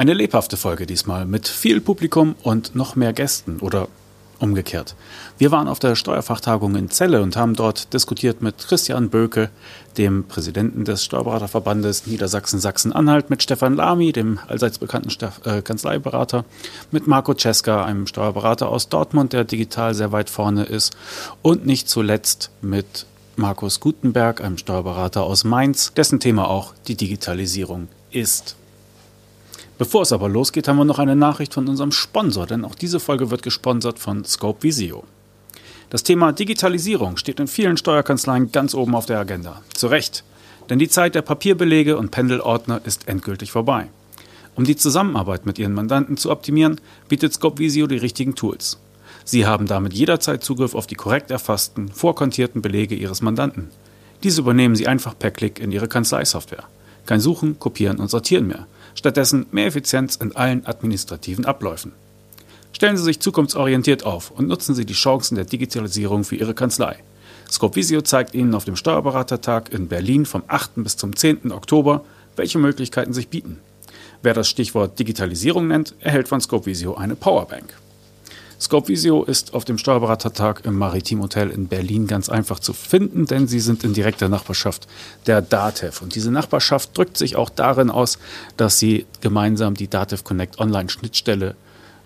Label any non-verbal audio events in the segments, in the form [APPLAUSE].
Eine lebhafte Folge diesmal mit viel Publikum und noch mehr Gästen oder umgekehrt. Wir waren auf der Steuerfachtagung in Celle und haben dort diskutiert mit Christian Böke, dem Präsidenten des Steuerberaterverbandes Niedersachsen-Sachsen-Anhalt, mit Stefan Lamy, dem allseits bekannten äh, Kanzleiberater, mit Marco Cesca, einem Steuerberater aus Dortmund, der digital sehr weit vorne ist und nicht zuletzt mit Markus Gutenberg, einem Steuerberater aus Mainz, dessen Thema auch die Digitalisierung ist. Bevor es aber losgeht, haben wir noch eine Nachricht von unserem Sponsor, denn auch diese Folge wird gesponsert von Scope Visio. Das Thema Digitalisierung steht in vielen Steuerkanzleien ganz oben auf der Agenda. Zu Recht, denn die Zeit der Papierbelege und Pendelordner ist endgültig vorbei. Um die Zusammenarbeit mit Ihren Mandanten zu optimieren, bietet Scope Visio die richtigen Tools. Sie haben damit jederzeit Zugriff auf die korrekt erfassten, vorkontierten Belege Ihres Mandanten. Diese übernehmen Sie einfach per Klick in Ihre Kanzleisoftware. Kein Suchen, Kopieren und Sortieren mehr – stattdessen mehr Effizienz in allen administrativen Abläufen. Stellen Sie sich zukunftsorientiert auf und nutzen Sie die Chancen der Digitalisierung für Ihre Kanzlei. Scopvisio zeigt Ihnen auf dem Steuerberatertag in Berlin vom 8. bis zum 10. Oktober, welche Möglichkeiten sich bieten. Wer das Stichwort Digitalisierung nennt, erhält von Scopvisio eine Powerbank. Scopevisio ist auf dem Steuerberatertag im Maritim Hotel in Berlin ganz einfach zu finden, denn sie sind in direkter Nachbarschaft der DATEV. Und diese Nachbarschaft drückt sich auch darin aus, dass sie gemeinsam die DATEV Connect Online-Schnittstelle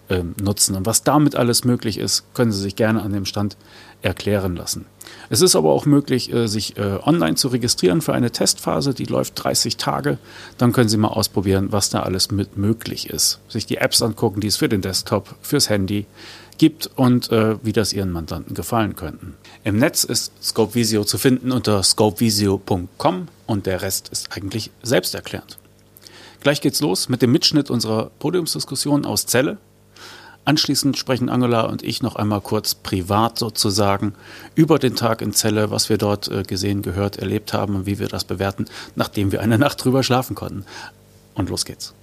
äh, nutzen. Und was damit alles möglich ist, können Sie sich gerne an dem Stand erklären lassen. Es ist aber auch möglich, äh, sich äh, online zu registrieren für eine Testphase, die läuft 30 Tage. Dann können Sie mal ausprobieren, was da alles mit möglich ist. Sich die Apps angucken, die es für den Desktop, fürs Handy, gibt und äh, wie das Ihren Mandanten gefallen könnten. Im Netz ist Scopevisio zu finden unter scopevisio.com und der Rest ist eigentlich selbsterklärend. Gleich geht's los mit dem Mitschnitt unserer Podiumsdiskussion aus Celle. Anschließend sprechen Angela und ich noch einmal kurz privat sozusagen über den Tag in Celle, was wir dort äh, gesehen, gehört, erlebt haben und wie wir das bewerten, nachdem wir eine Nacht drüber schlafen konnten. Und los geht's.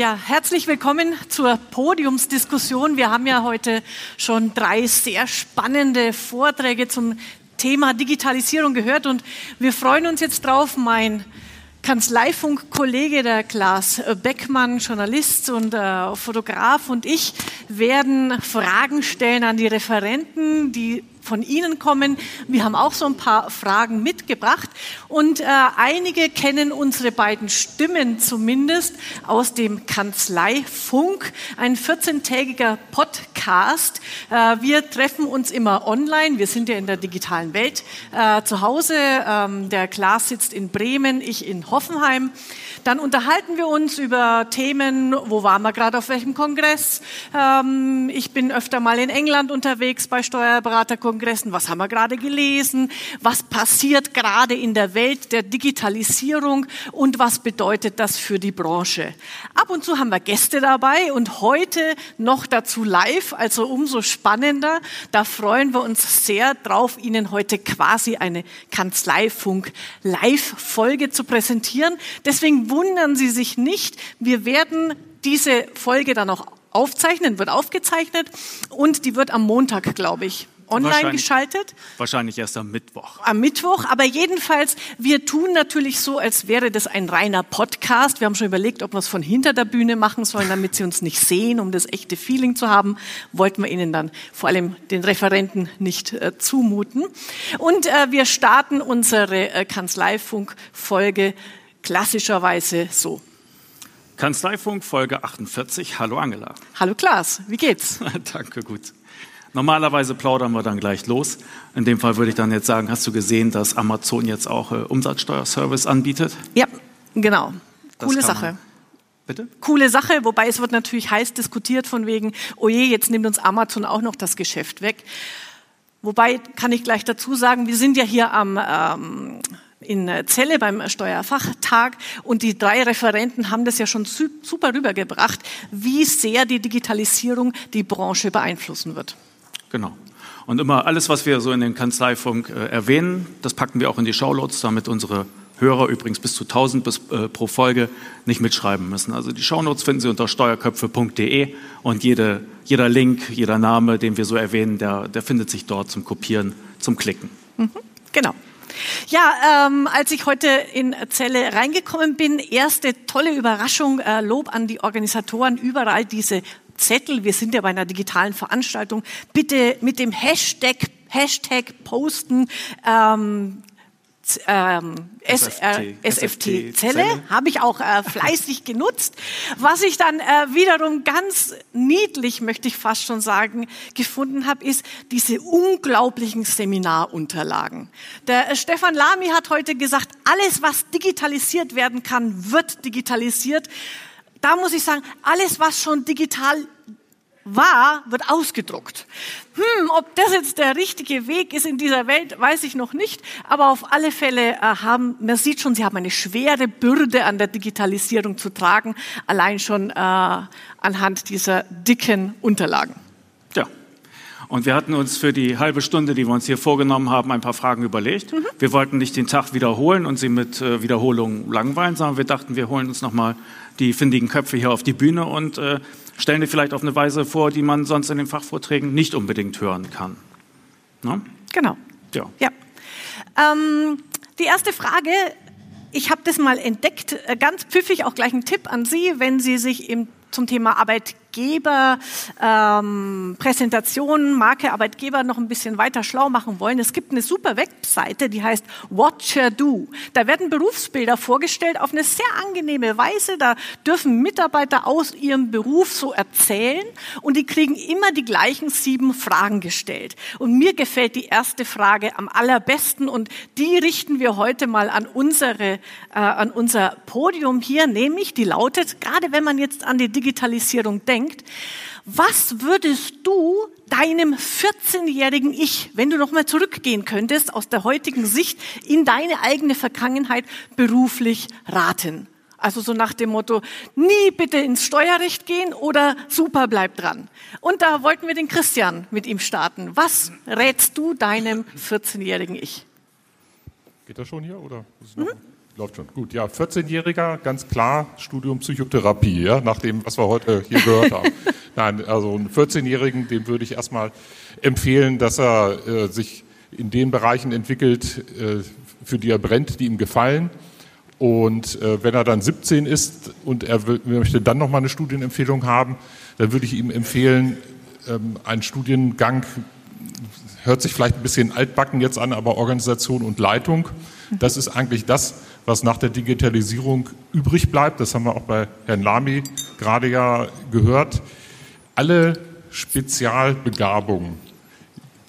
Ja, herzlich willkommen zur Podiumsdiskussion. Wir haben ja heute schon drei sehr spannende Vorträge zum Thema Digitalisierung gehört und wir freuen uns jetzt drauf, mein Kanzleifunk-Kollege, der Klaas Beckmann, Journalist und äh, Fotograf und ich werden Fragen stellen an die Referenten, die von Ihnen kommen. Wir haben auch so ein paar Fragen mitgebracht und äh, einige kennen unsere beiden Stimmen zumindest aus dem Kanzleifunk, ein 14-tägiger Podcast. Äh, wir treffen uns immer online. Wir sind ja in der digitalen Welt äh, zu Hause. Ähm, der Klaas sitzt in Bremen, ich in Hoffenheim. Dann unterhalten wir uns über Themen, wo waren wir gerade auf welchem Kongress. Ähm, ich bin öfter mal in England unterwegs bei Steuerberaterkongressen. Was haben wir gerade gelesen? Was passiert gerade in der Welt der Digitalisierung und was bedeutet das für die Branche? Ab und zu haben wir Gäste dabei und heute noch dazu live, also umso spannender. Da freuen wir uns sehr drauf, Ihnen heute quasi eine Kanzleifunk Live-Folge zu präsentieren. Deswegen wundern Sie sich nicht. Wir werden diese Folge dann auch aufzeichnen, wird aufgezeichnet und die wird am Montag, glaube ich, online wahrscheinlich, geschaltet. Wahrscheinlich erst am Mittwoch. Am Mittwoch, aber jedenfalls, wir tun natürlich so, als wäre das ein reiner Podcast. Wir haben schon überlegt, ob wir es von hinter der Bühne machen sollen, damit Sie uns nicht sehen, um das echte Feeling zu haben. Wollten wir Ihnen dann vor allem den Referenten nicht äh, zumuten. Und äh, wir starten unsere äh, Kanzleifunk-Folge klassischerweise so. Kanzleifunk Folge 48. Hallo Angela. Hallo Klaas, wie geht's? [LAUGHS] Danke, gut. Normalerweise plaudern wir dann gleich los. In dem Fall würde ich dann jetzt sagen, hast du gesehen, dass Amazon jetzt auch äh, Umsatzsteuerservice anbietet? Ja, genau. Coole Sache. Bitte? Coole Sache, wobei es wird natürlich heiß diskutiert von wegen, oh je, jetzt nimmt uns Amazon auch noch das Geschäft weg. Wobei kann ich gleich dazu sagen, wir sind ja hier am ähm, in Celle beim Steuerfachtag und die drei Referenten haben das ja schon super rübergebracht, wie sehr die Digitalisierung die Branche beeinflussen wird. Genau. Und immer alles, was wir so in den Kanzleifunk äh, erwähnen, das packen wir auch in die Shownotes, damit unsere Hörer übrigens bis zu 1000 bis, äh, pro Folge nicht mitschreiben müssen. Also die Shownotes finden Sie unter steuerköpfe.de und jede, jeder Link, jeder Name, den wir so erwähnen, der, der findet sich dort zum Kopieren, zum Klicken. Mhm, genau. Ja, ähm, als ich heute in Zelle reingekommen bin, erste tolle Überraschung, äh, Lob an die Organisatoren, überall diese Zettel, wir sind ja bei einer digitalen Veranstaltung, bitte mit dem Hashtag Hashtag posten, ähm, ähm, SFT, SFT Zelle, habe ich auch äh, fleißig [LAUGHS] genutzt. Was ich dann äh, wiederum ganz niedlich, möchte ich fast schon sagen, gefunden habe, ist diese unglaublichen Seminarunterlagen. Der äh, Stefan Lamy hat heute gesagt, alles, was digitalisiert werden kann, wird digitalisiert. Da muss ich sagen, alles, was schon digital war, wird ausgedruckt. Hm, ob das jetzt der richtige Weg ist in dieser Welt, weiß ich noch nicht. Aber auf alle Fälle äh, haben, man sieht schon, sie haben eine schwere Bürde an der Digitalisierung zu tragen, allein schon äh, anhand dieser dicken Unterlagen. Ja. Und wir hatten uns für die halbe Stunde, die wir uns hier vorgenommen haben, ein paar Fragen überlegt. Mhm. Wir wollten nicht den Tag wiederholen und sie mit äh, Wiederholungen langweilen, sondern wir dachten, wir holen uns nochmal die findigen Köpfe hier auf die Bühne und äh, stellen die vielleicht auf eine Weise vor, die man sonst in den Fachvorträgen nicht unbedingt hören kann. Ne? Genau. Ja. ja. Ähm, die erste Frage, ich habe das mal entdeckt, äh, ganz pfiffig, auch gleich ein Tipp an Sie, wenn Sie sich im, zum Thema Arbeit Arbeitgeber, ähm, Marke Arbeitgeber noch ein bisschen weiter schlau machen wollen, es gibt eine super Webseite, die heißt Watcher Do. Da werden Berufsbilder vorgestellt auf eine sehr angenehme Weise. Da dürfen Mitarbeiter aus ihrem Beruf so erzählen und die kriegen immer die gleichen sieben Fragen gestellt. Und mir gefällt die erste Frage am allerbesten und die richten wir heute mal an unsere, äh, an unser Podium hier, nämlich die lautet, gerade wenn man jetzt an die Digitalisierung denkt, denkt, was würdest du deinem 14-jährigen Ich, wenn du noch mal zurückgehen könntest, aus der heutigen Sicht in deine eigene Vergangenheit beruflich raten? Also so nach dem Motto, nie bitte ins Steuerrecht gehen oder super bleib dran. Und da wollten wir den Christian mit ihm starten. Was rätst du deinem 14-jährigen Ich? Geht das schon hier oder? Mhm. Läuft schon. Gut, ja, 14-Jähriger, ganz klar, Studium Psychotherapie, ja, nach dem, was wir heute hier gehört haben. [LAUGHS] Nein, also einen 14-Jährigen, dem würde ich erstmal empfehlen, dass er äh, sich in den Bereichen entwickelt, äh, für die er brennt, die ihm gefallen. Und äh, wenn er dann 17 ist und er möchte dann nochmal eine Studienempfehlung haben, dann würde ich ihm empfehlen, ähm, einen Studiengang, hört sich vielleicht ein bisschen altbacken jetzt an, aber Organisation und Leitung, das ist eigentlich das, was nach der Digitalisierung übrig bleibt. Das haben wir auch bei Herrn Lamy gerade ja gehört. Alle Spezialbegabungen,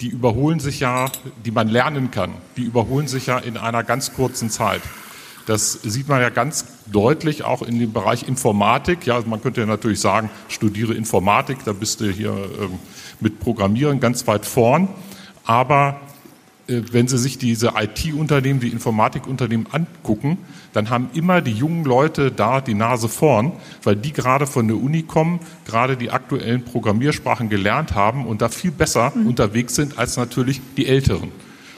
die überholen sich ja, die man lernen kann, die überholen sich ja in einer ganz kurzen Zeit. Das sieht man ja ganz deutlich auch in dem Bereich Informatik. Ja, man könnte ja natürlich sagen, studiere Informatik, da bist du hier ähm, mit Programmieren ganz weit vorn. Aber äh, wenn Sie sich diese IT-Unternehmen, die Informatikunternehmen angucken, dann haben immer die jungen Leute da die Nase vorn, weil die gerade von der Uni kommen, gerade die aktuellen Programmiersprachen gelernt haben und da viel besser mhm. unterwegs sind als natürlich die Älteren.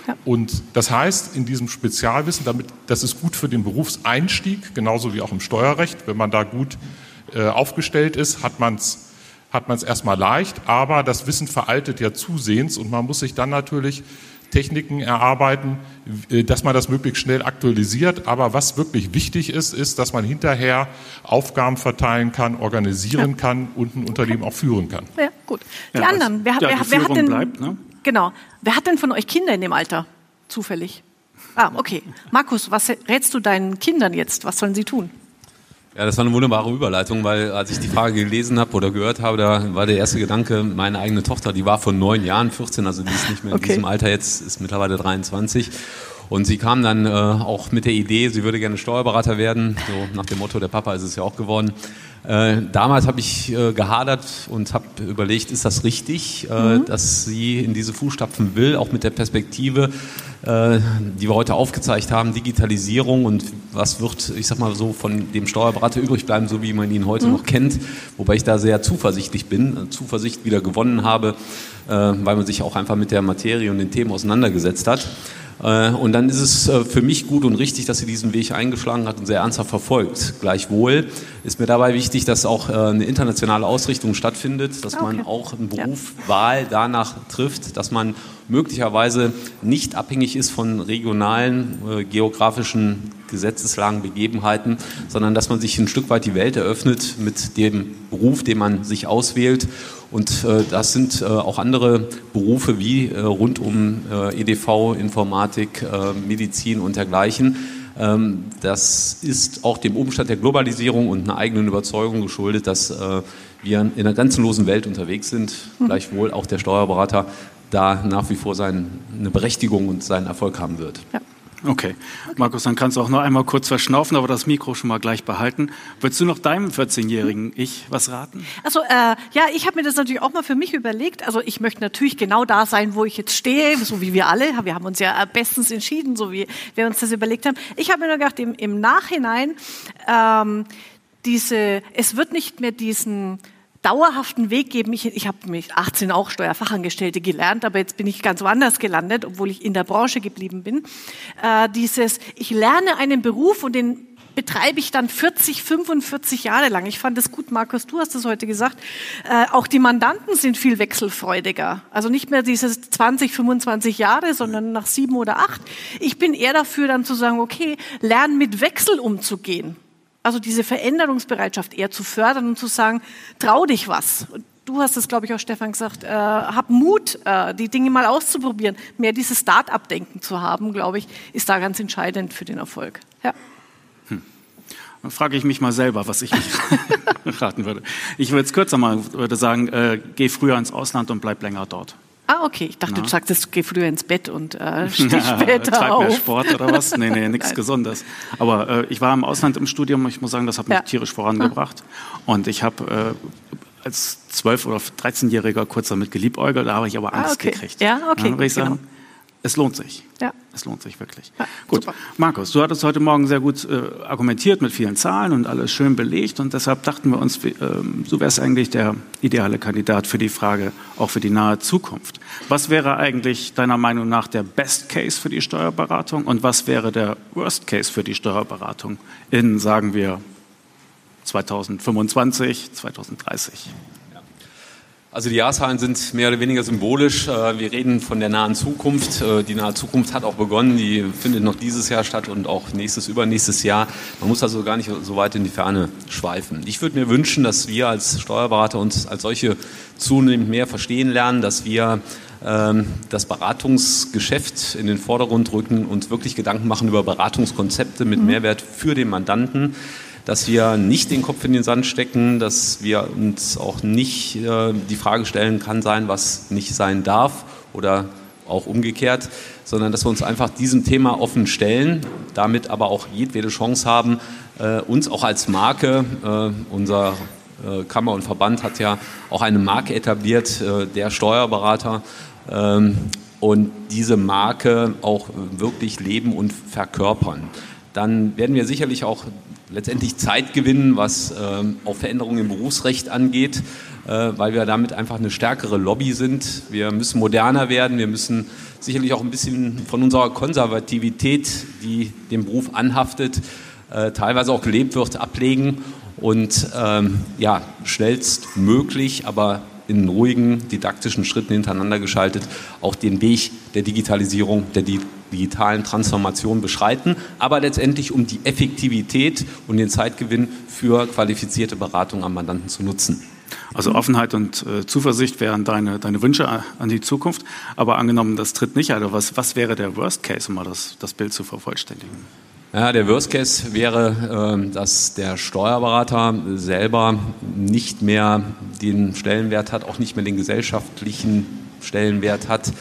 Ja. Und das heißt, in diesem Spezialwissen, damit, das ist gut für den Berufseinstieg, genauso wie auch im Steuerrecht. Wenn man da gut äh, aufgestellt ist, hat man es hat man es erstmal leicht, aber das Wissen veraltet ja zusehends und man muss sich dann natürlich Techniken erarbeiten, äh, dass man das möglichst schnell aktualisiert. Aber was wirklich wichtig ist, ist, dass man hinterher Aufgaben verteilen kann, organisieren ja. kann und ein Unternehmen okay. auch führen kann. Ja, gut. Die ja, anderen, wer, ja, wer, wer hat denn, bleibt, ne? genau, wer hat denn von euch Kinder in dem Alter? Zufällig. Ah, okay. Markus, was rätst du deinen Kindern jetzt? Was sollen sie tun? Ja, das war eine wunderbare Überleitung, weil als ich die Frage gelesen habe oder gehört habe, da war der erste Gedanke, meine eigene Tochter, die war von neun Jahren, 14, also die ist nicht mehr in diesem Alter jetzt, ist mittlerweile 23. Und sie kam dann äh, auch mit der Idee, sie würde gerne Steuerberater werden, so nach dem Motto, der Papa ist es ja auch geworden. Äh, damals habe ich äh, gehadert und habe überlegt, ist das richtig, äh, mhm. dass sie in diese Fußstapfen will, auch mit der Perspektive, äh, die wir heute aufgezeigt haben, Digitalisierung und was wird, ich sag mal so, von dem Steuerberater übrig bleiben, so wie man ihn heute mhm. noch kennt, wobei ich da sehr zuversichtlich bin, äh, Zuversicht wieder gewonnen habe, weil man sich auch einfach mit der Materie und den Themen auseinandergesetzt hat. Äh, und dann ist es äh, für mich gut und richtig, dass sie diesen Weg eingeschlagen hat und sehr ernsthaft verfolgt. Gleichwohl ist mir dabei wichtig, dass auch äh, eine internationale Ausrichtung stattfindet, dass okay. man auch einen Beruf, ja. Wahl danach trifft, dass man möglicherweise nicht abhängig ist von regionalen, äh, geografischen Gesetzeslagen, Begebenheiten, sondern dass man sich ein Stück weit die Welt eröffnet mit dem Beruf, den man sich auswählt. Und äh, das sind äh, auch andere Berufe wie äh, rund um äh, EDV, Informatik, äh, Medizin und dergleichen. Ähm, das ist auch dem Umstand der Globalisierung und einer eigenen Überzeugung geschuldet, dass äh, wir in einer grenzenlosen Welt unterwegs sind, mhm. gleichwohl auch der Steuerberater da nach wie vor seine Berechtigung und seinen Erfolg haben wird. Ja. Okay. okay. Markus, dann kannst du auch noch einmal kurz verschnaufen, aber das Mikro schon mal gleich behalten. Würdest du noch deinem 14-jährigen Ich was raten? Also äh, ja, ich habe mir das natürlich auch mal für mich überlegt. Also ich möchte natürlich genau da sein, wo ich jetzt stehe, so wie wir alle. Wir haben uns ja bestens entschieden, so wie wir uns das überlegt haben. Ich habe mir nur gedacht, im, im Nachhinein ähm, diese, es wird nicht mehr diesen dauerhaften Weg geben. Ich, ich habe mich 18 auch Steuerfachangestellte gelernt, aber jetzt bin ich ganz woanders gelandet, obwohl ich in der Branche geblieben bin. Äh, dieses, ich lerne einen Beruf und den betreibe ich dann 40, 45 Jahre lang. Ich fand das gut, Markus, du hast es heute gesagt. Äh, auch die Mandanten sind viel wechselfreudiger. Also nicht mehr dieses 20, 25 Jahre, sondern nach sieben oder acht. Ich bin eher dafür, dann zu sagen, okay, lern mit Wechsel umzugehen. Also diese Veränderungsbereitschaft eher zu fördern und zu sagen, trau dich was. Du hast es, glaube ich, auch Stefan gesagt, äh, hab Mut, äh, die Dinge mal auszuprobieren. Mehr dieses Start-up-Denken zu haben, glaube ich, ist da ganz entscheidend für den Erfolg. Ja. Hm. Dann frage ich mich mal selber, was ich [LAUGHS] raten würde. Ich würde es kürzer mal würde sagen, äh, geh früher ins Ausland und bleib länger dort. Ah, okay. Ich dachte, ja. du sagst, geh früher ins Bett und äh, [LAUGHS] steh später Treib auf. Mehr Sport oder was? Nee, nee, [LAUGHS] nichts Gesundes. Aber äh, ich war im Ausland im Studium. Ich muss sagen, das hat mich ja. tierisch vorangebracht. Und ich habe äh, als 12- oder 13-Jähriger kurz damit geliebäugelt, da habe ich aber Angst ah, okay. gekriegt. Ja, okay. Ja, ich sagen, genau es lohnt sich. Ja. Es lohnt sich wirklich. Ja, gut, super. Markus, du hattest heute Morgen sehr gut äh, argumentiert mit vielen Zahlen und alles schön belegt und deshalb dachten wir uns, äh, du wärst eigentlich der ideale Kandidat für die Frage, auch für die nahe Zukunft. Was wäre eigentlich deiner Meinung nach der Best Case für die Steuerberatung und was wäre der Worst Case für die Steuerberatung in, sagen wir, 2025, 2030? Also die Jahrzahlen sind mehr oder weniger symbolisch. Äh, wir reden von der nahen Zukunft. Äh, die nahe Zukunft hat auch begonnen. Die findet noch dieses Jahr statt und auch nächstes, übernächstes Jahr. Man muss also gar nicht so weit in die Ferne schweifen. Ich würde mir wünschen, dass wir als Steuerberater uns als solche zunehmend mehr verstehen lernen, dass wir ähm, das Beratungsgeschäft in den Vordergrund rücken und wirklich Gedanken machen über Beratungskonzepte mit mhm. Mehrwert für den Mandanten dass wir nicht den Kopf in den Sand stecken, dass wir uns auch nicht äh, die Frage stellen, kann sein, was nicht sein darf oder auch umgekehrt, sondern dass wir uns einfach diesem Thema offen stellen, damit aber auch jedwede Chance haben, äh, uns auch als Marke, äh, unser äh, Kammer und Verband hat ja auch eine Marke etabliert, äh, der Steuerberater, ähm, und diese Marke auch wirklich leben und verkörpern. Dann werden wir sicherlich auch letztendlich Zeit gewinnen, was äh, auch Veränderungen im Berufsrecht angeht, äh, weil wir damit einfach eine stärkere Lobby sind. Wir müssen moderner werden, wir müssen sicherlich auch ein bisschen von unserer Konservativität, die dem Beruf anhaftet, äh, teilweise auch gelebt wird, ablegen und ähm, ja, schnellstmöglich, aber in ruhigen didaktischen Schritten hintereinander geschaltet auch den Weg der Digitalisierung, der digitalen Transformation beschreiten, aber letztendlich um die Effektivität und den Zeitgewinn für qualifizierte Beratung am Mandanten zu nutzen. Also Offenheit und äh, Zuversicht wären deine, deine Wünsche an die Zukunft. Aber angenommen, das tritt nicht. Also was, was wäre der Worst Case, um mal das, das Bild zu vervollständigen? Ja, der Worst Case wäre, ähm, dass der Steuerberater selber nicht mehr den Stellenwert hat, auch nicht mehr den gesellschaftlichen Stellenwert hat.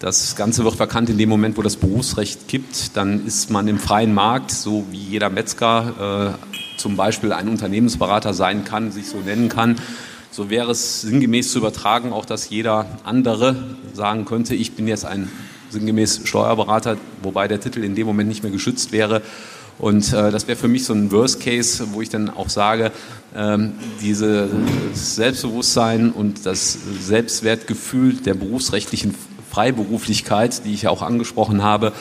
Das Ganze wird verkannt in dem Moment, wo das Berufsrecht kippt. Dann ist man im freien Markt, so wie jeder Metzger äh, zum Beispiel ein Unternehmensberater sein kann, sich so nennen kann. So wäre es sinngemäß zu übertragen, auch dass jeder andere sagen könnte, ich bin jetzt ein sinngemäß Steuerberater, wobei der Titel in dem Moment nicht mehr geschützt wäre. Und äh, das wäre für mich so ein Worst Case, wo ich dann auch sage, ähm, dieses Selbstbewusstsein und das Selbstwertgefühl der berufsrechtlichen Freiberuflichkeit, die ich ja auch angesprochen habe,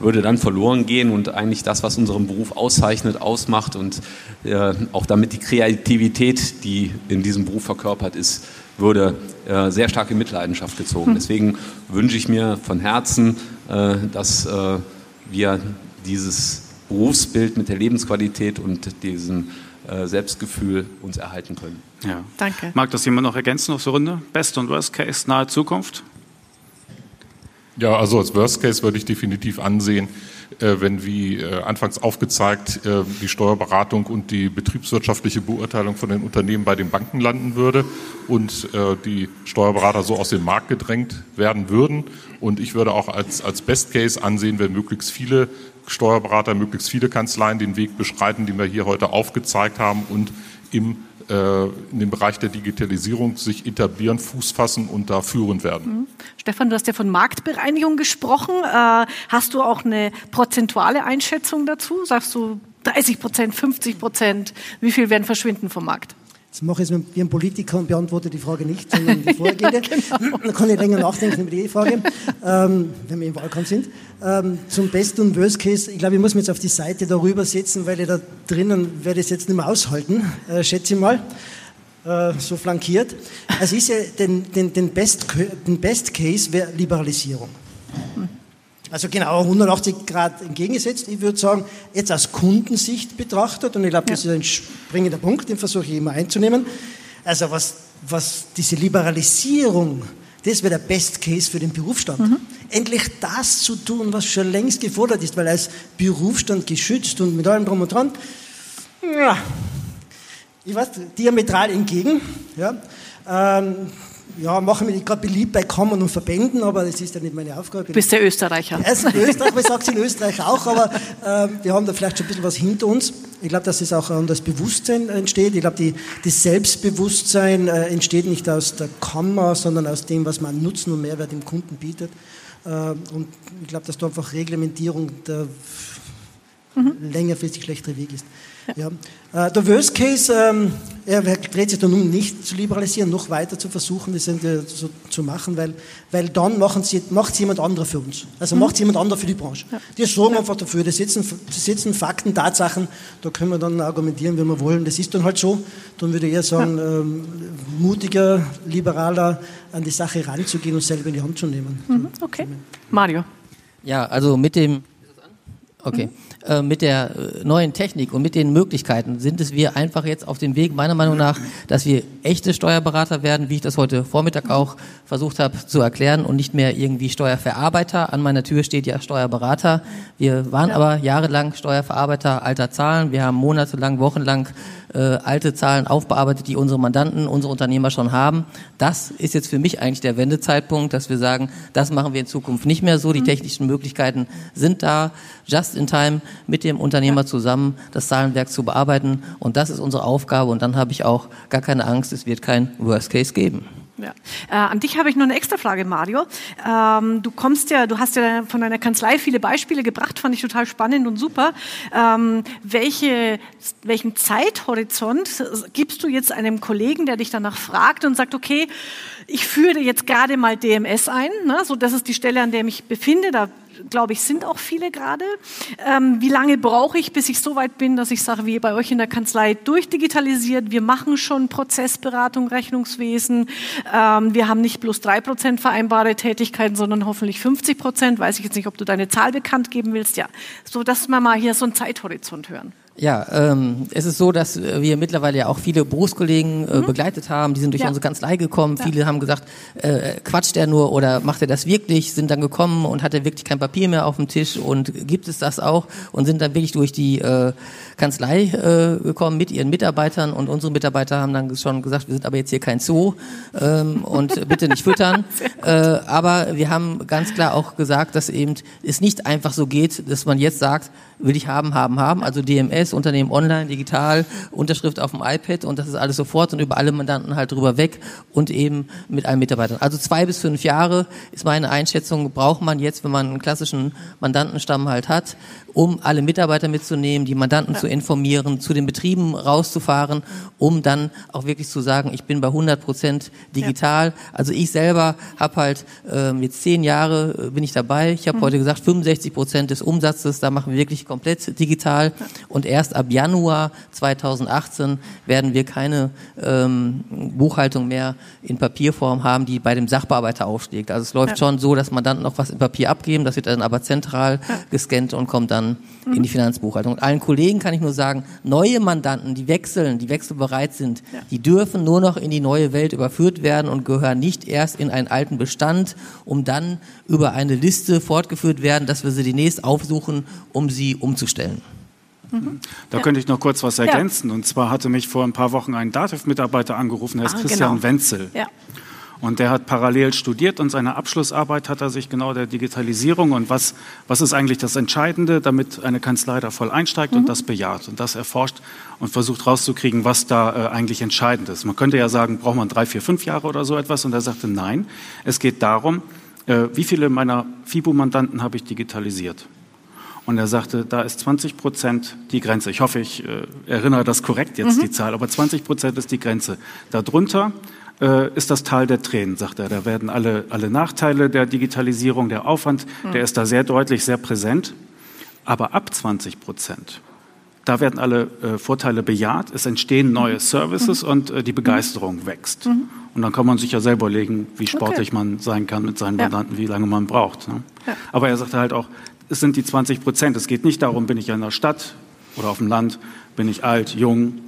würde dann verloren gehen und eigentlich das, was unseren Beruf auszeichnet, ausmacht und äh, auch damit die Kreativität, die in diesem Beruf verkörpert ist, würde äh, sehr stark in Mitleidenschaft gezogen. Hm. Deswegen wünsche ich mir von Herzen, äh, dass äh, wir dieses Berufsbild mit der Lebensqualität und diesem äh, Selbstgefühl uns erhalten können. Ja. Danke. Mag das jemand noch ergänzen auf so Runde? Best und Worst Case nahe Zukunft? Ja, also als Worst Case würde ich definitiv ansehen, äh, wenn wie äh, anfangs aufgezeigt äh, die Steuerberatung und die betriebswirtschaftliche Beurteilung von den Unternehmen bei den Banken landen würde und die Steuerberater so aus dem Markt gedrängt werden würden. Und ich würde auch als, als Best Case ansehen, wenn möglichst viele Steuerberater, möglichst viele Kanzleien den Weg beschreiten, den wir hier heute aufgezeigt haben und im äh, in dem Bereich der Digitalisierung sich etablieren, Fuß fassen und da führend werden. Mhm. Stefan, du hast ja von Marktbereinigung gesprochen. Äh, hast du auch eine prozentuale Einschätzung dazu? Sagst du 30 Prozent, 50 Prozent? Wie viel werden verschwinden vom Markt? Jetzt mache ich es wie ein Politiker und beantworte die Frage nicht, sondern die vorgehende. [LAUGHS] ja, genau. [LAUGHS] Dann kann ich länger nachdenken über die Frage, ähm, wenn wir im Wahlkampf sind. Ähm, zum Best und Worst Case, ich glaube, ich muss mich jetzt auf die Seite darüber setzen, weil ich da drinnen werde es jetzt nicht mehr aushalten, äh, schätze ich mal, äh, so flankiert. Also ist ja den, den, den, Best, den Best Case wäre Liberalisierung. Also genau 180 Grad entgegengesetzt. Ich würde sagen, jetzt aus Kundensicht betrachtet, und ich glaube, das ist ein springender Punkt, den versuche ich immer einzunehmen. Also was, was diese Liberalisierung, das wäre der Best Case für den Berufsstand. Mhm. Endlich das zu tun, was schon längst gefordert ist, weil als Berufsstand geschützt und mit allem drum und dran, ja, ich weiß, diametral entgegen. Ja. Ähm, ja, mache mich gerade beliebt bei Kammern und Verbänden, aber das ist ja nicht meine Aufgabe. Du bist der Österreicher. Er ist ein Österreicher, ich sage es [LAUGHS] in Österreich auch, aber äh, wir haben da vielleicht schon ein bisschen was hinter uns. Ich glaube, dass es auch an das Bewusstsein entsteht. Ich glaube, das Selbstbewusstsein äh, entsteht nicht aus der Kammer, sondern aus dem, was man Nutzen und Mehrwert dem Kunden bietet. Äh, und ich glaube, dass da einfach Reglementierung der mhm. längerfristig schlechtere Weg ist. Ja. Äh, der Worst Case, ähm, er dreht sich dann um, nicht zu liberalisieren, noch weiter zu versuchen, das so zu machen, weil, weil dann macht es jemand anderer für uns. Also mhm. macht es jemand anderer für die Branche. Ja. Die sorgen ja. einfach dafür, das sitzen, das sitzen Fakten, Tatsachen, da können wir dann argumentieren, wie wir wollen. Das ist dann halt so. Dann würde ich eher sagen, ja. ähm, mutiger, liberaler an die Sache ranzugehen und selber in die Hand zu nehmen. Mhm. Okay. Mario. Ja, also mit dem. Okay. Mhm. Äh, mit der äh, neuen Technik und mit den Möglichkeiten sind es wir einfach jetzt auf dem Weg, meiner Meinung nach, dass wir echte Steuerberater werden, wie ich das heute Vormittag auch versucht habe zu erklären und nicht mehr irgendwie Steuerverarbeiter. An meiner Tür steht ja Steuerberater. Wir waren ja. aber jahrelang Steuerverarbeiter alter Zahlen. Wir haben monatelang, wochenlang äh, alte Zahlen aufbearbeitet, die unsere Mandanten, unsere Unternehmer schon haben. Das ist jetzt für mich eigentlich der Wendezeitpunkt, dass wir sagen, das machen wir in Zukunft nicht mehr so. Die mhm. technischen Möglichkeiten sind da, just in time mit dem Unternehmer zusammen das Zahlenwerk zu bearbeiten. Und das ist unsere Aufgabe. Und dann habe ich auch gar keine Angst, es wird kein Worst Case geben. Ja. Äh, an dich habe ich noch eine extra Frage, Mario. Ähm, du kommst ja, du hast ja von deiner Kanzlei viele Beispiele gebracht, fand ich total spannend und super. Ähm, welche, welchen Zeithorizont gibst du jetzt einem Kollegen, der dich danach fragt und sagt, okay, ich führe jetzt gerade mal DMS ein, ne? so das ist die Stelle, an der ich mich befinde, da glaube ich, sind auch viele gerade. Ähm, wie lange brauche ich, bis ich so weit bin, dass ich sage, wie bei euch in der Kanzlei durchdigitalisiert, wir machen schon Prozessberatung, Rechnungswesen, ähm, wir haben nicht bloß drei Prozent vereinbare Tätigkeiten, sondern hoffentlich 50 Prozent. Weiß ich jetzt nicht, ob du deine Zahl bekannt geben willst. Ja, so dass wir mal hier so einen Zeithorizont hören. Ja, ähm, es ist so, dass wir mittlerweile ja auch viele Berufskollegen äh, mhm. begleitet haben. Die sind durch ja. unsere Kanzlei gekommen. Ja. Viele haben gesagt, äh, quatscht er nur oder macht er das wirklich? Sind dann gekommen und hat er wirklich kein Papier mehr auf dem Tisch und gibt es das auch? Und sind dann wirklich durch die äh, Kanzlei äh, gekommen mit ihren Mitarbeitern und unsere Mitarbeiter haben dann schon gesagt, wir sind aber jetzt hier kein Zoo ähm, und bitte nicht füttern. [LAUGHS] Äh, aber wir haben ganz klar auch gesagt, dass eben es nicht einfach so geht, dass man jetzt sagt, will ich haben, haben, haben, also DMS Unternehmen online, digital, Unterschrift auf dem iPad und das ist alles sofort und über alle Mandanten halt drüber weg und eben mit allen Mitarbeitern. Also zwei bis fünf Jahre ist meine Einschätzung, braucht man jetzt, wenn man einen klassischen Mandantenstamm halt hat, um alle Mitarbeiter mitzunehmen, die Mandanten ja. zu informieren, zu den Betrieben rauszufahren, um dann auch wirklich zu sagen, ich bin bei 100 Prozent digital. Ja. Also ich selber habe halt äh, jetzt zehn Jahre äh, bin ich dabei. Ich habe mhm. heute gesagt, 65 Prozent des Umsatzes, da machen wir wirklich komplett digital. Ja. Und erst ab Januar 2018 werden wir keine ähm, Buchhaltung mehr in Papierform haben, die bei dem Sachbearbeiter aufschlägt. Also es läuft schon so, dass Mandanten noch was in Papier abgeben, das wird dann aber zentral gescannt und kommt dann mhm. in die Finanzbuchhaltung. Und allen Kollegen kann ich nur sagen, neue Mandanten, die wechseln, die wechselbereit sind, ja. die dürfen nur noch in die neue Welt überführt werden und gehören nicht erst in einen alten Bestand, um dann über eine Liste fortgeführt werden, dass wir sie demnächst aufsuchen, um sie umzustellen. Mhm. Da ja. könnte ich noch kurz was ergänzen. Ja. Und zwar hatte mich vor ein paar Wochen ein DATEV-Mitarbeiter angerufen, der ist ah, Christian genau. Wenzel. Ja. Und der hat parallel studiert und seine Abschlussarbeit hat er sich genau der Digitalisierung und was, was ist eigentlich das Entscheidende, damit eine Kanzlei da voll einsteigt mhm. und das bejaht und das erforscht und versucht rauszukriegen, was da äh, eigentlich entscheidend ist. Man könnte ja sagen, braucht man drei, vier, fünf Jahre oder so etwas und er sagte, nein, es geht darum, äh, wie viele meiner FIBU-Mandanten habe ich digitalisiert. Und er sagte, da ist 20 Prozent die Grenze. Ich hoffe, ich äh, erinnere das korrekt jetzt, mhm. die Zahl, aber 20 Prozent ist die Grenze. Darunter äh, ist das Tal der Tränen, sagt er. Da werden alle, alle Nachteile der Digitalisierung, der Aufwand, mhm. der ist da sehr deutlich, sehr präsent. Aber ab 20 Prozent, da werden alle äh, Vorteile bejaht, es entstehen neue mhm. Services mhm. und äh, die Begeisterung wächst. Mhm. Und dann kann man sich ja selber überlegen, wie sportlich okay. man sein kann mit seinen Mandanten, ja. wie lange man braucht. Ne? Ja. Aber er sagte halt auch, es sind die 20 Prozent. Es geht nicht darum, bin ich in der Stadt oder auf dem Land, bin ich alt, jung.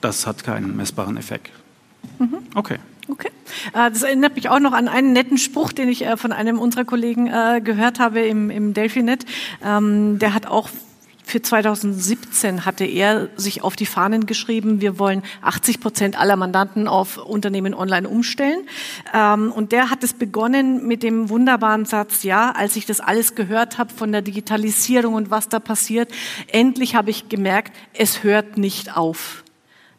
Das hat keinen messbaren Effekt. Mhm. Okay. Okay. Äh, das erinnert mich auch noch an einen netten Spruch, den ich äh, von einem unserer Kollegen äh, gehört habe im, im Delphinet. Ähm, der hat auch für 2017 hatte er sich auf die Fahnen geschrieben, wir wollen 80 Prozent aller Mandanten auf Unternehmen online umstellen. Ähm, und der hat es begonnen mit dem wunderbaren Satz, ja, als ich das alles gehört habe von der Digitalisierung und was da passiert, endlich habe ich gemerkt, es hört nicht auf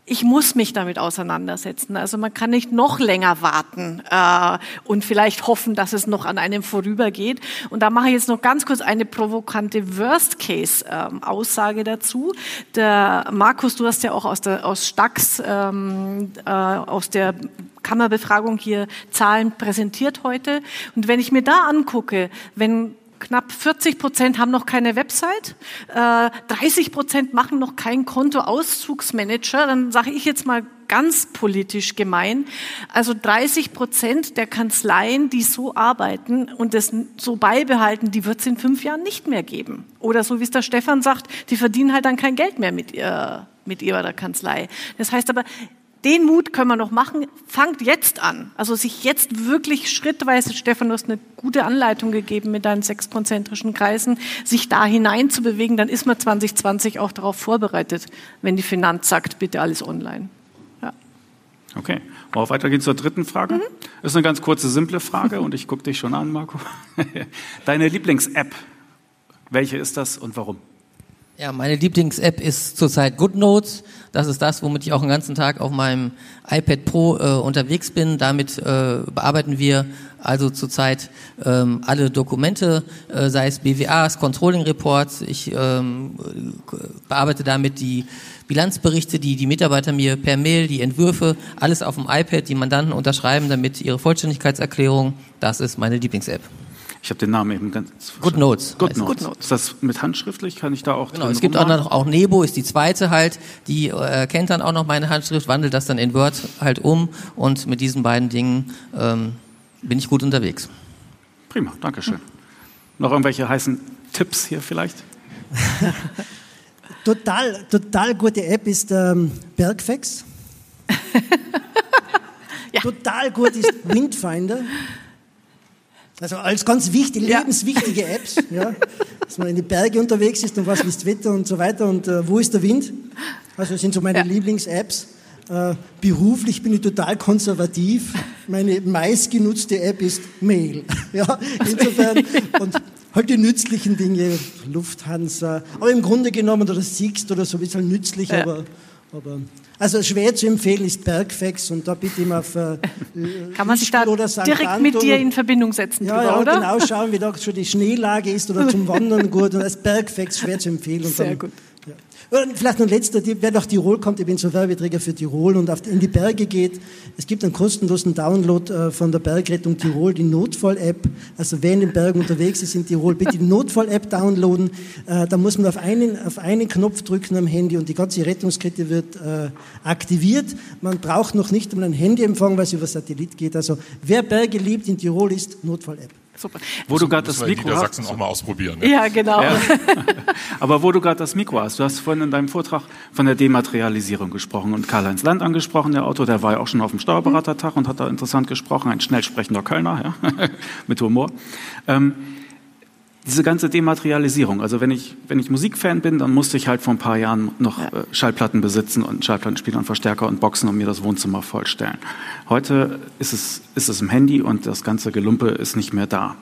ich muss mich damit auseinandersetzen. Also man kann nicht noch länger warten äh, und vielleicht hoffen, dass es noch an einem vorübergeht. Und da mache ich jetzt noch ganz kurz eine provokante Worst-Case-Aussage ähm, dazu. Der Markus, du hast ja auch aus, der, aus Stax, ähm, äh, aus der Kammerbefragung hier Zahlen präsentiert heute. Und wenn ich mir da angucke, wenn knapp 40 Prozent haben noch keine Website, äh, 30 Prozent machen noch keinen Kontoauszugsmanager. Dann sage ich jetzt mal ganz politisch gemein. Also 30 Prozent der Kanzleien, die so arbeiten und das so beibehalten, die wird es in fünf Jahren nicht mehr geben. Oder so wie es der Stefan sagt, die verdienen halt dann kein Geld mehr mit, ihr, mit ihrer Kanzlei. Das heißt aber, den Mut können wir noch machen. Fangt jetzt an. Also sich jetzt wirklich schrittweise, Stefan, du hast eine gute Anleitung gegeben mit deinen sechs konzentrischen Kreisen, sich da hinein zu bewegen, dann ist man 2020 auch darauf vorbereitet, wenn die Finanz sagt, bitte alles online. Ja. Okay. Wollen wir weitergehen zur dritten Frage? Mhm. Das ist eine ganz kurze, simple Frage und ich gucke dich schon an, Marco. [LAUGHS] Deine Lieblings-App, welche ist das und warum? Ja, meine Lieblings-App ist zurzeit GoodNotes. Das ist das, womit ich auch den ganzen Tag auf meinem iPad Pro äh, unterwegs bin. Damit äh, bearbeiten wir also zurzeit ähm, alle Dokumente, äh, sei es BWAs, Controlling Reports. Ich ähm, bearbeite damit die Bilanzberichte, die die Mitarbeiter mir per Mail, die Entwürfe, alles auf dem iPad, die Mandanten unterschreiben, damit ihre Vollständigkeitserklärung. Das ist meine Lieblings-App. Ich habe den Namen eben ganz. Good Notes. Good Notes. Good Notes. Ist das mit handschriftlich? Kann ich da auch? Genau. Es gibt auch noch auch Nebo ist die zweite halt. Die äh, kennt dann auch noch meine Handschrift, wandelt das dann in Word halt um und mit diesen beiden Dingen ähm, bin ich gut unterwegs. Prima, Dankeschön. Hm. Noch irgendwelche heißen Tipps hier vielleicht? [LAUGHS] total, total gute App ist ähm, Bergfex. [LAUGHS] ja. Total gut ist Windfinder. Also als ganz wichtige, ja. lebenswichtige Apps, ja, dass man in die Berge unterwegs ist und was ist Wetter und so weiter und äh, wo ist der Wind. Also das sind so meine ja. Lieblings-Apps. Äh, beruflich bin ich total konservativ. Meine meistgenutzte App ist Mail. [LAUGHS] Ja, insofern und halt die nützlichen Dinge, Lufthansa. Aber im Grunde genommen, oder Sixt oder so, ist halt nützlich, ja. aber, aber also schwer zu empfehlen ist Bergfex und da bitte immer auf [LAUGHS] äh, Kann man sich da direkt Anton. mit dir in Verbindung setzen, ja, drüber, ja, oder? genau schauen, wie da schon die Schneelage ist oder zum [LAUGHS] Wandern gut und als Bergfex schwer zu empfehlen. Sehr gut. Und vielleicht noch ein letzter wer nach Tirol kommt, ich bin so Werbeträger für Tirol und in die Berge geht, es gibt einen kostenlosen Download äh, von der Bergrettung Tirol, die Notfall-App. Also wer in den Bergen unterwegs ist in Tirol, bitte die Notfall-App downloaden. Äh, da muss man auf einen, auf einen Knopf drücken am Handy und die ganze Rettungskette wird äh, aktiviert. Man braucht noch nicht einmal einen Handyempfang, weil es über Satellit geht. Also wer Berge liebt in Tirol ist Notfall-App. Super. Wo du gerade das Mikro in Niedersachsen hast. auch mal ausprobieren. Ne? Ja, genau. Ja. [LAUGHS] Aber wo du gerade das Mikro hast, du hast vorhin in deinem Vortrag von der Dematerialisierung gesprochen und Karl-Heinz Land angesprochen, der Autor, der war ja auch schon auf dem Steuerberatertag und hat da interessant gesprochen, ein schnell sprechender Kölner, ja, [LAUGHS] mit Humor. Ähm, diese ganze Dematerialisierung, also wenn ich, wenn ich Musikfan bin, dann musste ich halt vor ein paar Jahren noch ja. äh, Schallplatten besitzen und Schallplattenspieler und Verstärker und Boxen und mir das Wohnzimmer vollstellen. Heute ist es, ist es im Handy und das ganze Gelumpe ist nicht mehr da.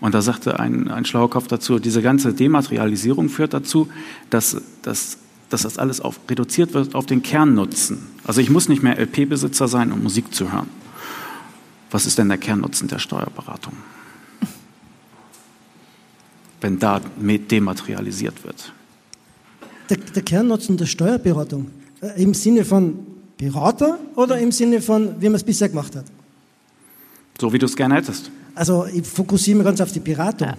Und da sagte ein, ein schlauer Kopf dazu, diese ganze Dematerialisierung führt dazu, dass, dass, dass das alles auf, reduziert wird auf den Kernnutzen. Also ich muss nicht mehr LP-Besitzer sein, um Musik zu hören. Was ist denn der Kernnutzen der Steuerberatung? Wenn da dematerialisiert wird? Der, der Kernnutzen der Steuerberatung äh, im Sinne von Berater oder im Sinne von, wie man es bisher gemacht hat? So wie du es gerne hättest. Also ich fokussiere mich ganz auf die Beratung. Ja.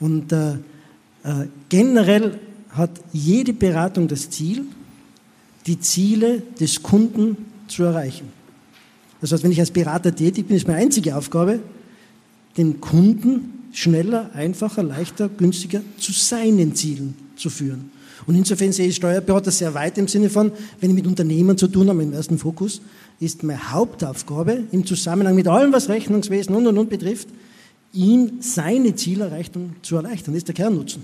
Und äh, äh, generell hat jede Beratung das Ziel, die Ziele des Kunden zu erreichen. Das heißt, wenn ich als Berater tätig bin, ist meine einzige Aufgabe, den Kunden schneller, einfacher, leichter, günstiger zu seinen Zielen zu führen. Und insofern sehe ich Steuerberater sehr weit im Sinne von, wenn ich mit Unternehmen zu tun habe, im ersten Fokus, ist meine Hauptaufgabe im Zusammenhang mit allem, was Rechnungswesen und und und betrifft, ihm seine Zielerreichung zu erleichtern. Das ist der Kernnutzen.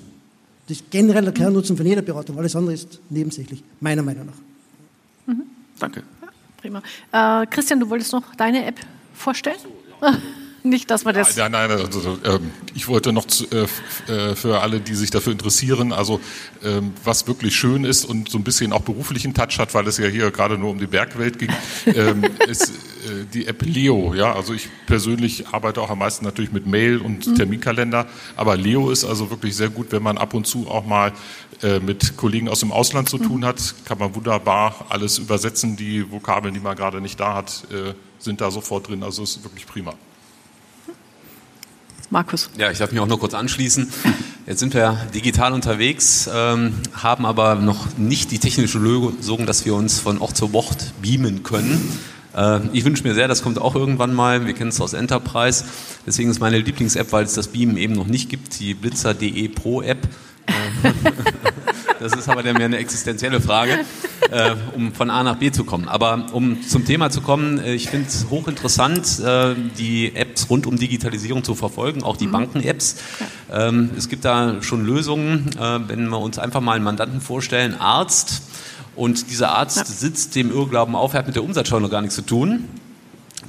Das ist generell der Kernnutzen von jeder Beratung. Alles andere ist nebensächlich, meiner Meinung nach. Mhm. Danke. Ja, prima. Äh, Christian, du wolltest noch deine App vorstellen? Ja. [LAUGHS] Nicht, dass man das. Nein, nein, nein also, ähm, ich wollte noch zu, äh, äh, für alle, die sich dafür interessieren, also ähm, was wirklich schön ist und so ein bisschen auch beruflichen Touch hat, weil es ja hier gerade nur um die Bergwelt ging, [LAUGHS] ähm, ist äh, die App Leo. Ja, also ich persönlich arbeite auch am meisten natürlich mit Mail und mhm. Terminkalender, aber Leo ist also wirklich sehr gut, wenn man ab und zu auch mal äh, mit Kollegen aus dem Ausland zu tun mhm. hat, kann man wunderbar alles übersetzen. Die Vokabeln, die man gerade nicht da hat, äh, sind da sofort drin. Also ist wirklich prima. Markus. Ja, ich darf mich auch nur kurz anschließen. [LAUGHS] Jetzt sind wir digital unterwegs, ähm, haben aber noch nicht die technische Lösung, dass wir uns von Ort zu Ort beamen können. Äh, ich wünsche mir sehr, das kommt auch irgendwann mal. Wir kennen es aus Enterprise. Deswegen ist meine Lieblings-App, weil es das Beamen eben noch nicht gibt, die Blitzer.de Pro App. [LAUGHS] [LAUGHS] Das ist aber mehr eine existenzielle Frage, äh, um von A nach B zu kommen. Aber um zum Thema zu kommen, äh, ich finde es hochinteressant, äh, die Apps rund um Digitalisierung zu verfolgen, auch die mhm. Banken-Apps. Ähm, es gibt da schon Lösungen, äh, wenn wir uns einfach mal einen Mandanten vorstellen, Arzt, und dieser Arzt ja. sitzt dem Irrglauben auf, er hat mit der Umsatzsteuer noch gar nichts zu tun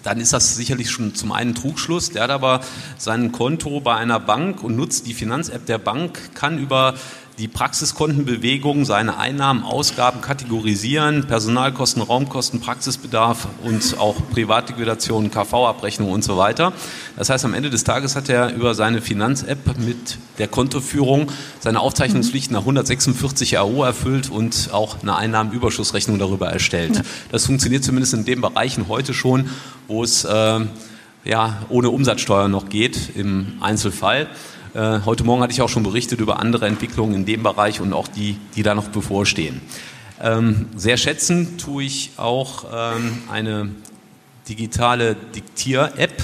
dann ist das sicherlich schon zum einen Trugschluss. Der hat aber sein Konto bei einer Bank und nutzt die Finanz-App der Bank, kann über die Praxiskontenbewegung, seine Einnahmen, Ausgaben kategorisieren, Personalkosten, Raumkosten, Praxisbedarf und auch Privatliquidation, KV-Abrechnung und so weiter. Das heißt, am Ende des Tages hat er über seine Finanz-App mit der Kontoführung seine Aufzeichnungspflichten nach 146 RO erfüllt und auch eine Einnahmenüberschussrechnung darüber erstellt. Das funktioniert zumindest in den Bereichen heute schon, wo es äh, ja, ohne Umsatzsteuer noch geht im Einzelfall. Äh, heute Morgen hatte ich auch schon berichtet über andere Entwicklungen in dem Bereich und auch die, die da noch bevorstehen. Ähm, sehr schätzen tue ich auch ähm, eine digitale Diktier-App.